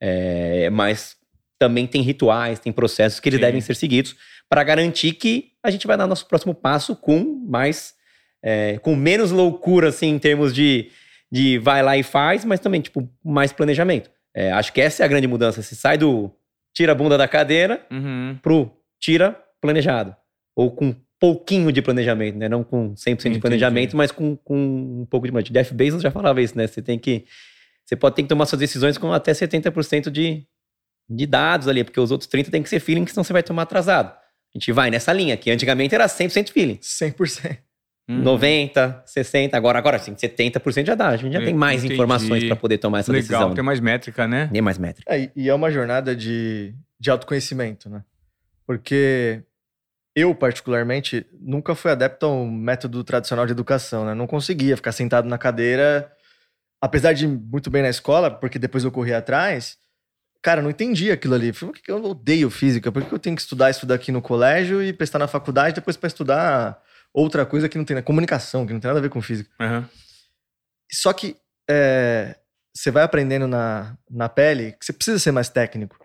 É, mas também tem rituais, tem processos que eles Sim. devem ser seguidos para garantir que a gente vai dar nosso próximo passo com mais é, com menos loucura, assim, em termos de, de vai lá e faz, mas também, tipo, mais planejamento. É, acho que essa é a grande mudança. Se sai do tira a bunda da cadeira uhum. pro tira planejado. Ou com pouquinho de planejamento, né? Não com 100% Entendi. de planejamento, mas com, com um pouco de... Jeff Bezos já falava isso, né? Você tem que... Você pode ter que tomar suas decisões com até 70% de, de dados ali, porque os outros 30% tem que ser feeling, senão você vai tomar atrasado. A gente vai nessa linha, que antigamente era 100% feeling. 100%. Uhum. 90, 60, agora, agora sim, 70% já dá. A gente já tem mais Entendi. informações para poder tomar essa Legal, decisão. Tem mais métrica, né? Tem mais métrica. É, e é uma jornada de, de autoconhecimento, né? Porque eu, particularmente, nunca fui adepto ao método tradicional de educação, né? Não conseguia ficar sentado na cadeira, apesar de ir muito bem na escola, porque depois eu corri atrás. Cara, não entendi aquilo ali. Por que eu odeio física? Por que eu tenho que estudar isso daqui no colégio e prestar na faculdade depois para estudar outra coisa que não tem, na comunicação, que não tem nada a ver com física. Uhum. Só que é, você vai aprendendo na, na pele que você precisa ser mais técnico.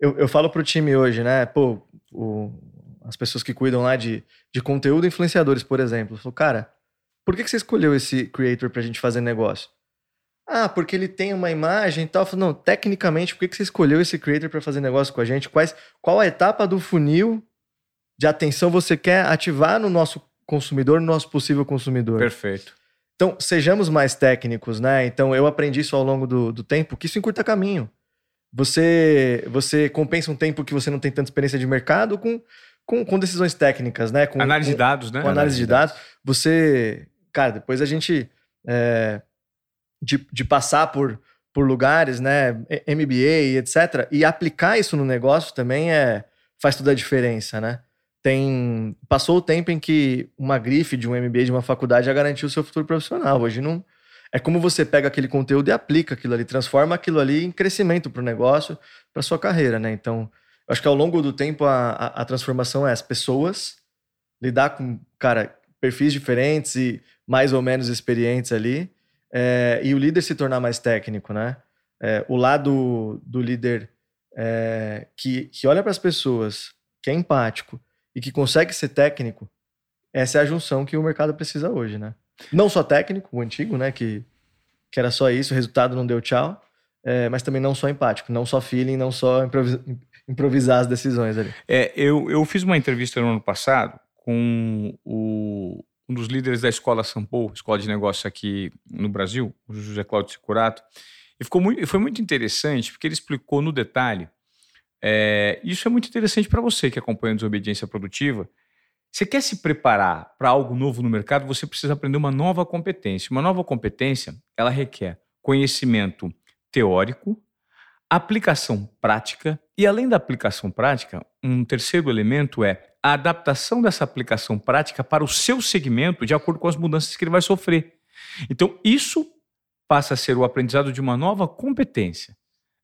Eu, eu falo pro time hoje, né? Pô, o, as pessoas que cuidam lá de, de conteúdo, influenciadores, por exemplo. Eu falo, cara, por que, que você escolheu esse creator pra gente fazer negócio? Ah, porque ele tem uma imagem e tal. Eu falo, não, tecnicamente, por que, que você escolheu esse creator para fazer negócio com a gente? Quais, qual a etapa do funil de atenção você quer ativar no nosso consumidor, no nosso possível consumidor. Perfeito. Então, sejamos mais técnicos, né? Então, eu aprendi isso ao longo do, do tempo, que isso encurta caminho. Você, você compensa um tempo que você não tem tanta experiência de mercado com, com, com decisões técnicas, né? Com, análise com, de dados, né? Com análise, de dados. dados. Você, cara, depois a gente, é, de, de passar por, por lugares, né? MBA, etc. E aplicar isso no negócio também é, faz toda a diferença, né? Tem passou o tempo em que uma grife de um MBA de uma faculdade já garantiu o seu futuro profissional. Hoje não é como você pega aquele conteúdo e aplica aquilo ali, transforma aquilo ali em crescimento para o negócio, para sua carreira, né? Então, acho que ao longo do tempo a, a, a transformação é as pessoas lidar com, cara, perfis diferentes e mais ou menos experientes ali, é, e o líder se tornar mais técnico, né? É, o lado do líder é, que, que olha para as pessoas, que é empático, e que consegue ser técnico, essa é a junção que o mercado precisa hoje, né? Não só técnico, o antigo, né? Que, que era só isso, o resultado não deu tchau, é, mas também não só empático, não só feeling, não só improvisar as decisões ali. É, eu, eu fiz uma entrevista no ano passado com o, um dos líderes da escola Sampo, escola de negócios aqui no Brasil, o José Cláudio Securato, e ficou muito, foi muito interessante porque ele explicou no detalhe é, isso é muito interessante para você que acompanha a desobediência produtiva. Você quer se preparar para algo novo no mercado, você precisa aprender uma nova competência. Uma nova competência, ela requer conhecimento teórico, aplicação prática e além da aplicação prática, um terceiro elemento é a adaptação dessa aplicação prática para o seu segmento de acordo com as mudanças que ele vai sofrer. Então, isso passa a ser o aprendizado de uma nova competência.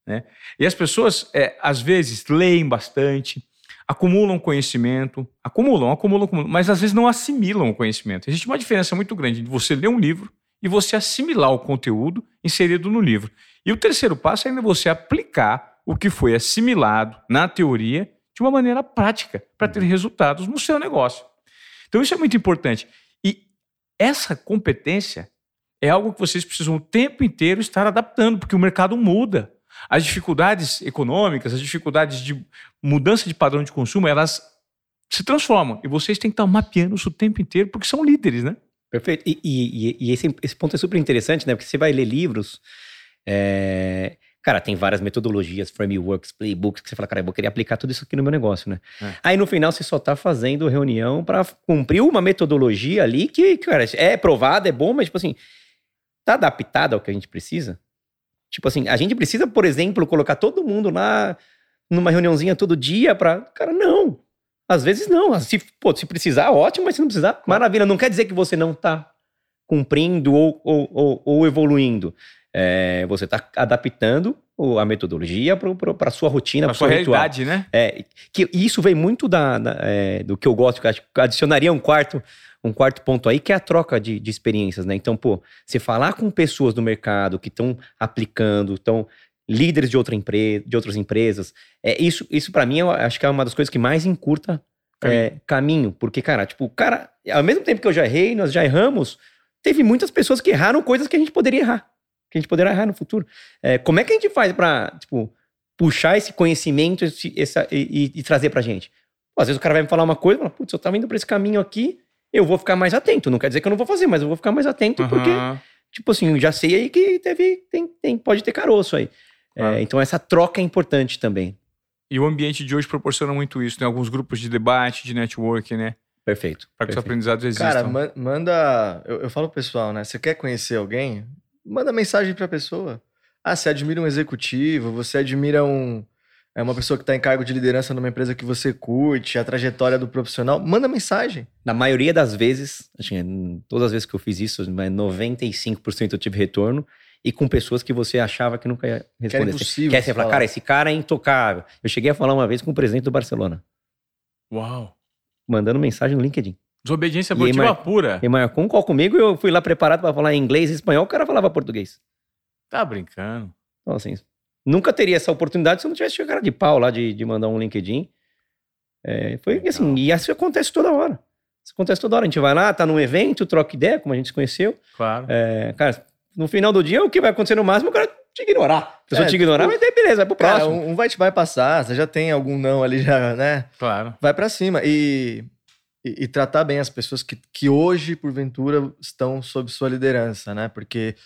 Né? E as pessoas, é, às vezes, leem bastante, acumulam conhecimento, acumulam, acumulam, acumulam, mas às vezes não assimilam o conhecimento. Existe uma diferença muito grande de você ler um livro e você assimilar o conteúdo inserido no livro. E o terceiro passo é ainda você aplicar o que foi assimilado na teoria de uma maneira prática para ter resultados no seu negócio. Então isso é muito importante. E essa competência é algo que vocês precisam o tempo inteiro estar adaptando, porque o mercado muda. As dificuldades econômicas, as dificuldades de mudança de padrão de consumo, elas se transformam. E vocês têm que estar mapeando isso o tempo inteiro, porque são líderes, né? Perfeito. E, e, e esse, esse, ponto é super interessante, né? Porque você vai ler livros. É... Cara, tem várias metodologias, frameworks, playbooks, que você fala, cara, eu vou querer aplicar tudo isso aqui no meu negócio, né? É. Aí no final você só tá fazendo reunião para cumprir uma metodologia ali que, cara, é provada, é bom, mas, tipo assim, tá adaptada ao que a gente precisa? Tipo assim, a gente precisa, por exemplo, colocar todo mundo lá numa reuniãozinha todo dia pra. Cara, não. Às vezes não. Se, pô, se precisar, ótimo, mas se não precisar, maravilha. Não quer dizer que você não tá cumprindo ou, ou, ou, ou evoluindo. É, você está adaptando a metodologia para a sua rotina, para sua ritual. realidade, né? É, que isso vem muito da, da é, do que eu gosto, que eu adicionaria um quarto, um quarto ponto aí, que é a troca de, de experiências, né? Então, pô, você falar com pessoas do mercado que estão aplicando, estão líderes de, outra empresa, de outras empresas, é, isso, isso para mim, eu acho que é uma das coisas que mais encurta caminho. É, caminho. Porque, cara, tipo, cara, ao mesmo tempo que eu já errei, nós já erramos, teve muitas pessoas que erraram coisas que a gente poderia errar que a gente poderá errar no futuro. É, como é que a gente faz para, tipo, puxar esse conhecimento esse, essa, e, e, trazer pra gente? Pô, às vezes o cara vai me falar uma coisa, fala, putz, eu tava indo pra esse caminho aqui, eu vou ficar mais atento. Não quer dizer que eu não vou fazer, mas eu vou ficar mais atento uhum. porque, tipo assim, já sei aí que teve, tem, tem, pode ter caroço aí. É, então essa troca é importante também. E o ambiente de hoje proporciona muito isso. Tem alguns grupos de debate, de network, né? Perfeito. Para que os aprendizados existam. Cara, manda. Eu, eu falo pro pessoal, né? Você quer conhecer alguém? manda mensagem para a pessoa. Ah, você admira um executivo, você admira um, é uma pessoa que está em cargo de liderança numa empresa que você curte, a trajetória do profissional, manda mensagem. Na maioria das vezes, assim, todas as vezes que eu fiz isso, 95% eu tive retorno, e com pessoas que você achava que nunca ia responder. Que era Quer você falar, cara, esse cara é intocável. Eu cheguei a falar uma vez com o presidente do Barcelona. Uau! Mandando mensagem no LinkedIn. Desobediência produtiva mar... pura. E marcou um call comigo eu fui lá preparado para falar inglês e espanhol, o cara falava português. Tá brincando. Então, assim, nunca teria essa oportunidade se eu não tivesse chegado de pau lá de, de mandar um LinkedIn. É, foi Legal. assim, e isso acontece toda hora. Isso acontece toda hora. A gente vai lá, tá num evento, troca ideia, como a gente se conheceu. Claro. É, cara, no final do dia, o que vai acontecer no máximo, o cara te ignorar. A pessoa é, te ignorar, mas daí beleza, vai pro cara, próximo. Um vai te vai passar, você já tem algum não ali já, né? Claro. Vai para cima. E e, e, tratar bem as pessoas que, que hoje, porventura, estão sob sua liderança, né? Porque,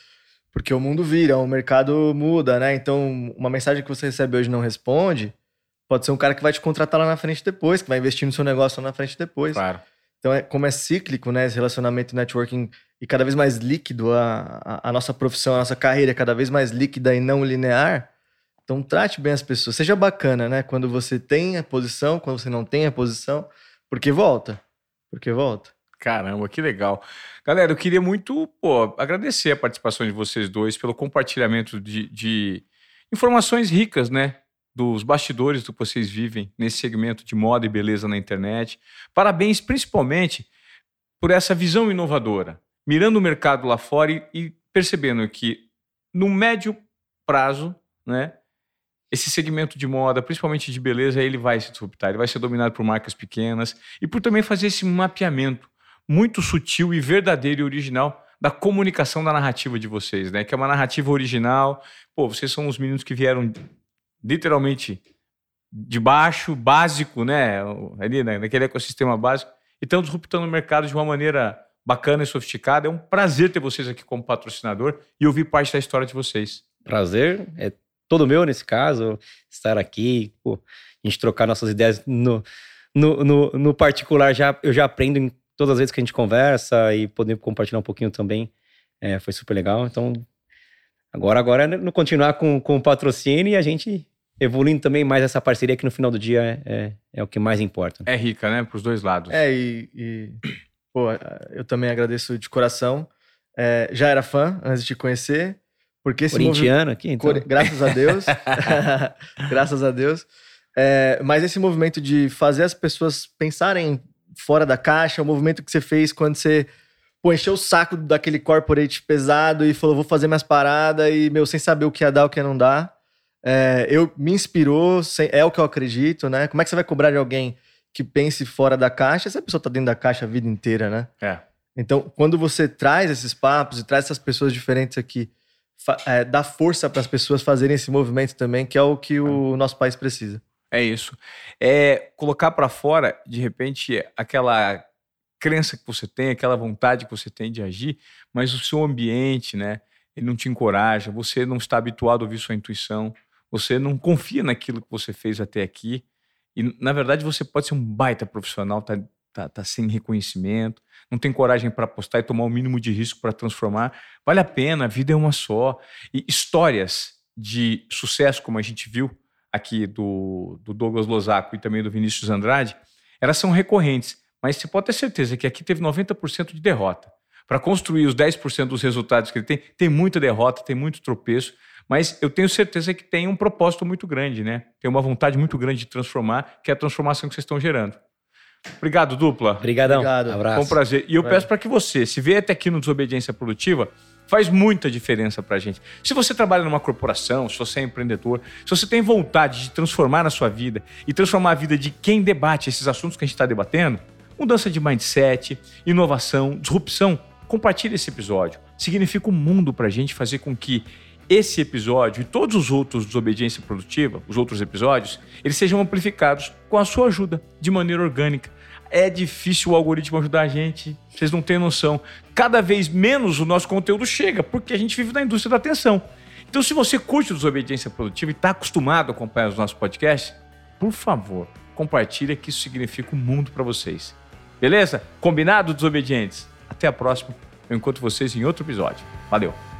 porque o mundo vira, o mercado muda, né? Então, uma mensagem que você recebe hoje não responde, pode ser um cara que vai te contratar lá na frente depois, que vai investir no seu negócio lá na frente depois. Claro. Então, é, como é cíclico, né? Esse relacionamento networking e cada vez mais líquido, a, a, a nossa profissão, a nossa carreira é cada vez mais líquida e não linear. Então, trate bem as pessoas. Seja bacana, né? Quando você tem a posição, quando você não tem a posição porque volta. Porque volta. Caramba, que legal. Galera, eu queria muito pô, agradecer a participação de vocês dois pelo compartilhamento de, de informações ricas, né? Dos bastidores do que vocês vivem nesse segmento de moda e beleza na internet. Parabéns, principalmente, por essa visão inovadora, mirando o mercado lá fora e, e percebendo que, no médio prazo, né, esse segmento de moda, principalmente de beleza, ele vai se disruptar, ele vai ser dominado por marcas pequenas e por também fazer esse mapeamento muito sutil e verdadeiro e original da comunicação da narrativa de vocês, né? Que é uma narrativa original. Pô, vocês são os meninos que vieram literalmente de baixo, básico, né? Ali né? naquele ecossistema básico, e estão disruptando o mercado de uma maneira bacana e sofisticada. É um prazer ter vocês aqui como patrocinador e ouvir parte da história de vocês. Prazer é todo meu nesse caso, estar aqui, pô, a gente trocar nossas ideias no, no, no, no, particular, já, eu já aprendo em todas as vezes que a gente conversa e poder compartilhar um pouquinho também, é, foi super legal. Então, agora, agora é continuar com, com o patrocínio e a gente evoluindo também mais essa parceria que no final do dia é, é, é o que mais importa. É rica, né? Para os dois lados. É, e, e, pô, eu também agradeço de coração. É, já era fã antes de conhecer. Porque esse Corintiano aqui, então. Graças a Deus. graças a Deus. É, mas esse movimento de fazer as pessoas pensarem fora da caixa, o movimento que você fez quando você pô, encheu o saco daquele corporate pesado e falou, vou fazer minhas paradas e, meu, sem saber o que ia dar, o que ia não dar. É, eu me inspirou, é o que eu acredito, né? Como é que você vai cobrar de alguém que pense fora da caixa se a pessoa tá dentro da caixa a vida inteira, né? É. Então, quando você traz esses papos e traz essas pessoas diferentes aqui é, dar força para as pessoas fazerem esse movimento também, que é o que o nosso país precisa. É isso. É colocar para fora, de repente, aquela crença que você tem, aquela vontade que você tem de agir, mas o seu ambiente, né? Ele não te encoraja, você não está habituado a ouvir sua intuição, você não confia naquilo que você fez até aqui. E, na verdade, você pode ser um baita profissional, tá, tá, tá sem reconhecimento, não tem coragem para apostar e tomar o mínimo de risco para transformar. Vale a pena, a vida é uma só. E histórias de sucesso, como a gente viu aqui do, do Douglas Lozaco e também do Vinícius Andrade, elas são recorrentes. Mas você pode ter certeza que aqui teve 90% de derrota. para construir os 10% dos resultados que ele tem, tem muita derrota, tem muito tropeço, mas eu tenho certeza que tem um propósito muito grande, né? Tem uma vontade muito grande de transformar, que é a transformação que vocês estão gerando. Obrigado, dupla. Obrigadão. Obrigado. Abraço. Foi um prazer. E eu É. peço para que você, se vier até aqui no Desobediência Produtiva, faz muita diferença para a gente. Se você trabalha numa corporação, se você é empreendedor, se você tem vontade de transformar a sua vida e transformar a vida de quem debate esses assuntos que a gente está debatendo, mudança de mindset, inovação, disrupção, compartilhe esse episódio. Significa um mundo para a gente fazer com que esse episódio e todos os outros Desobediência Produtiva, os outros episódios, eles sejam amplificados com a sua ajuda, de maneira orgânica. É difícil o algoritmo ajudar a gente, vocês não têm noção. Cada vez menos o nosso conteúdo chega, porque a gente vive na indústria da atenção. Então, se você curte o Desobediência Produtiva e está acostumado a acompanhar os nossos podcasts, por favor, compartilha que isso significa um mundo para vocês. Beleza? Combinado, desobedientes? Até a próxima. Eu encontro vocês em outro episódio. Valeu!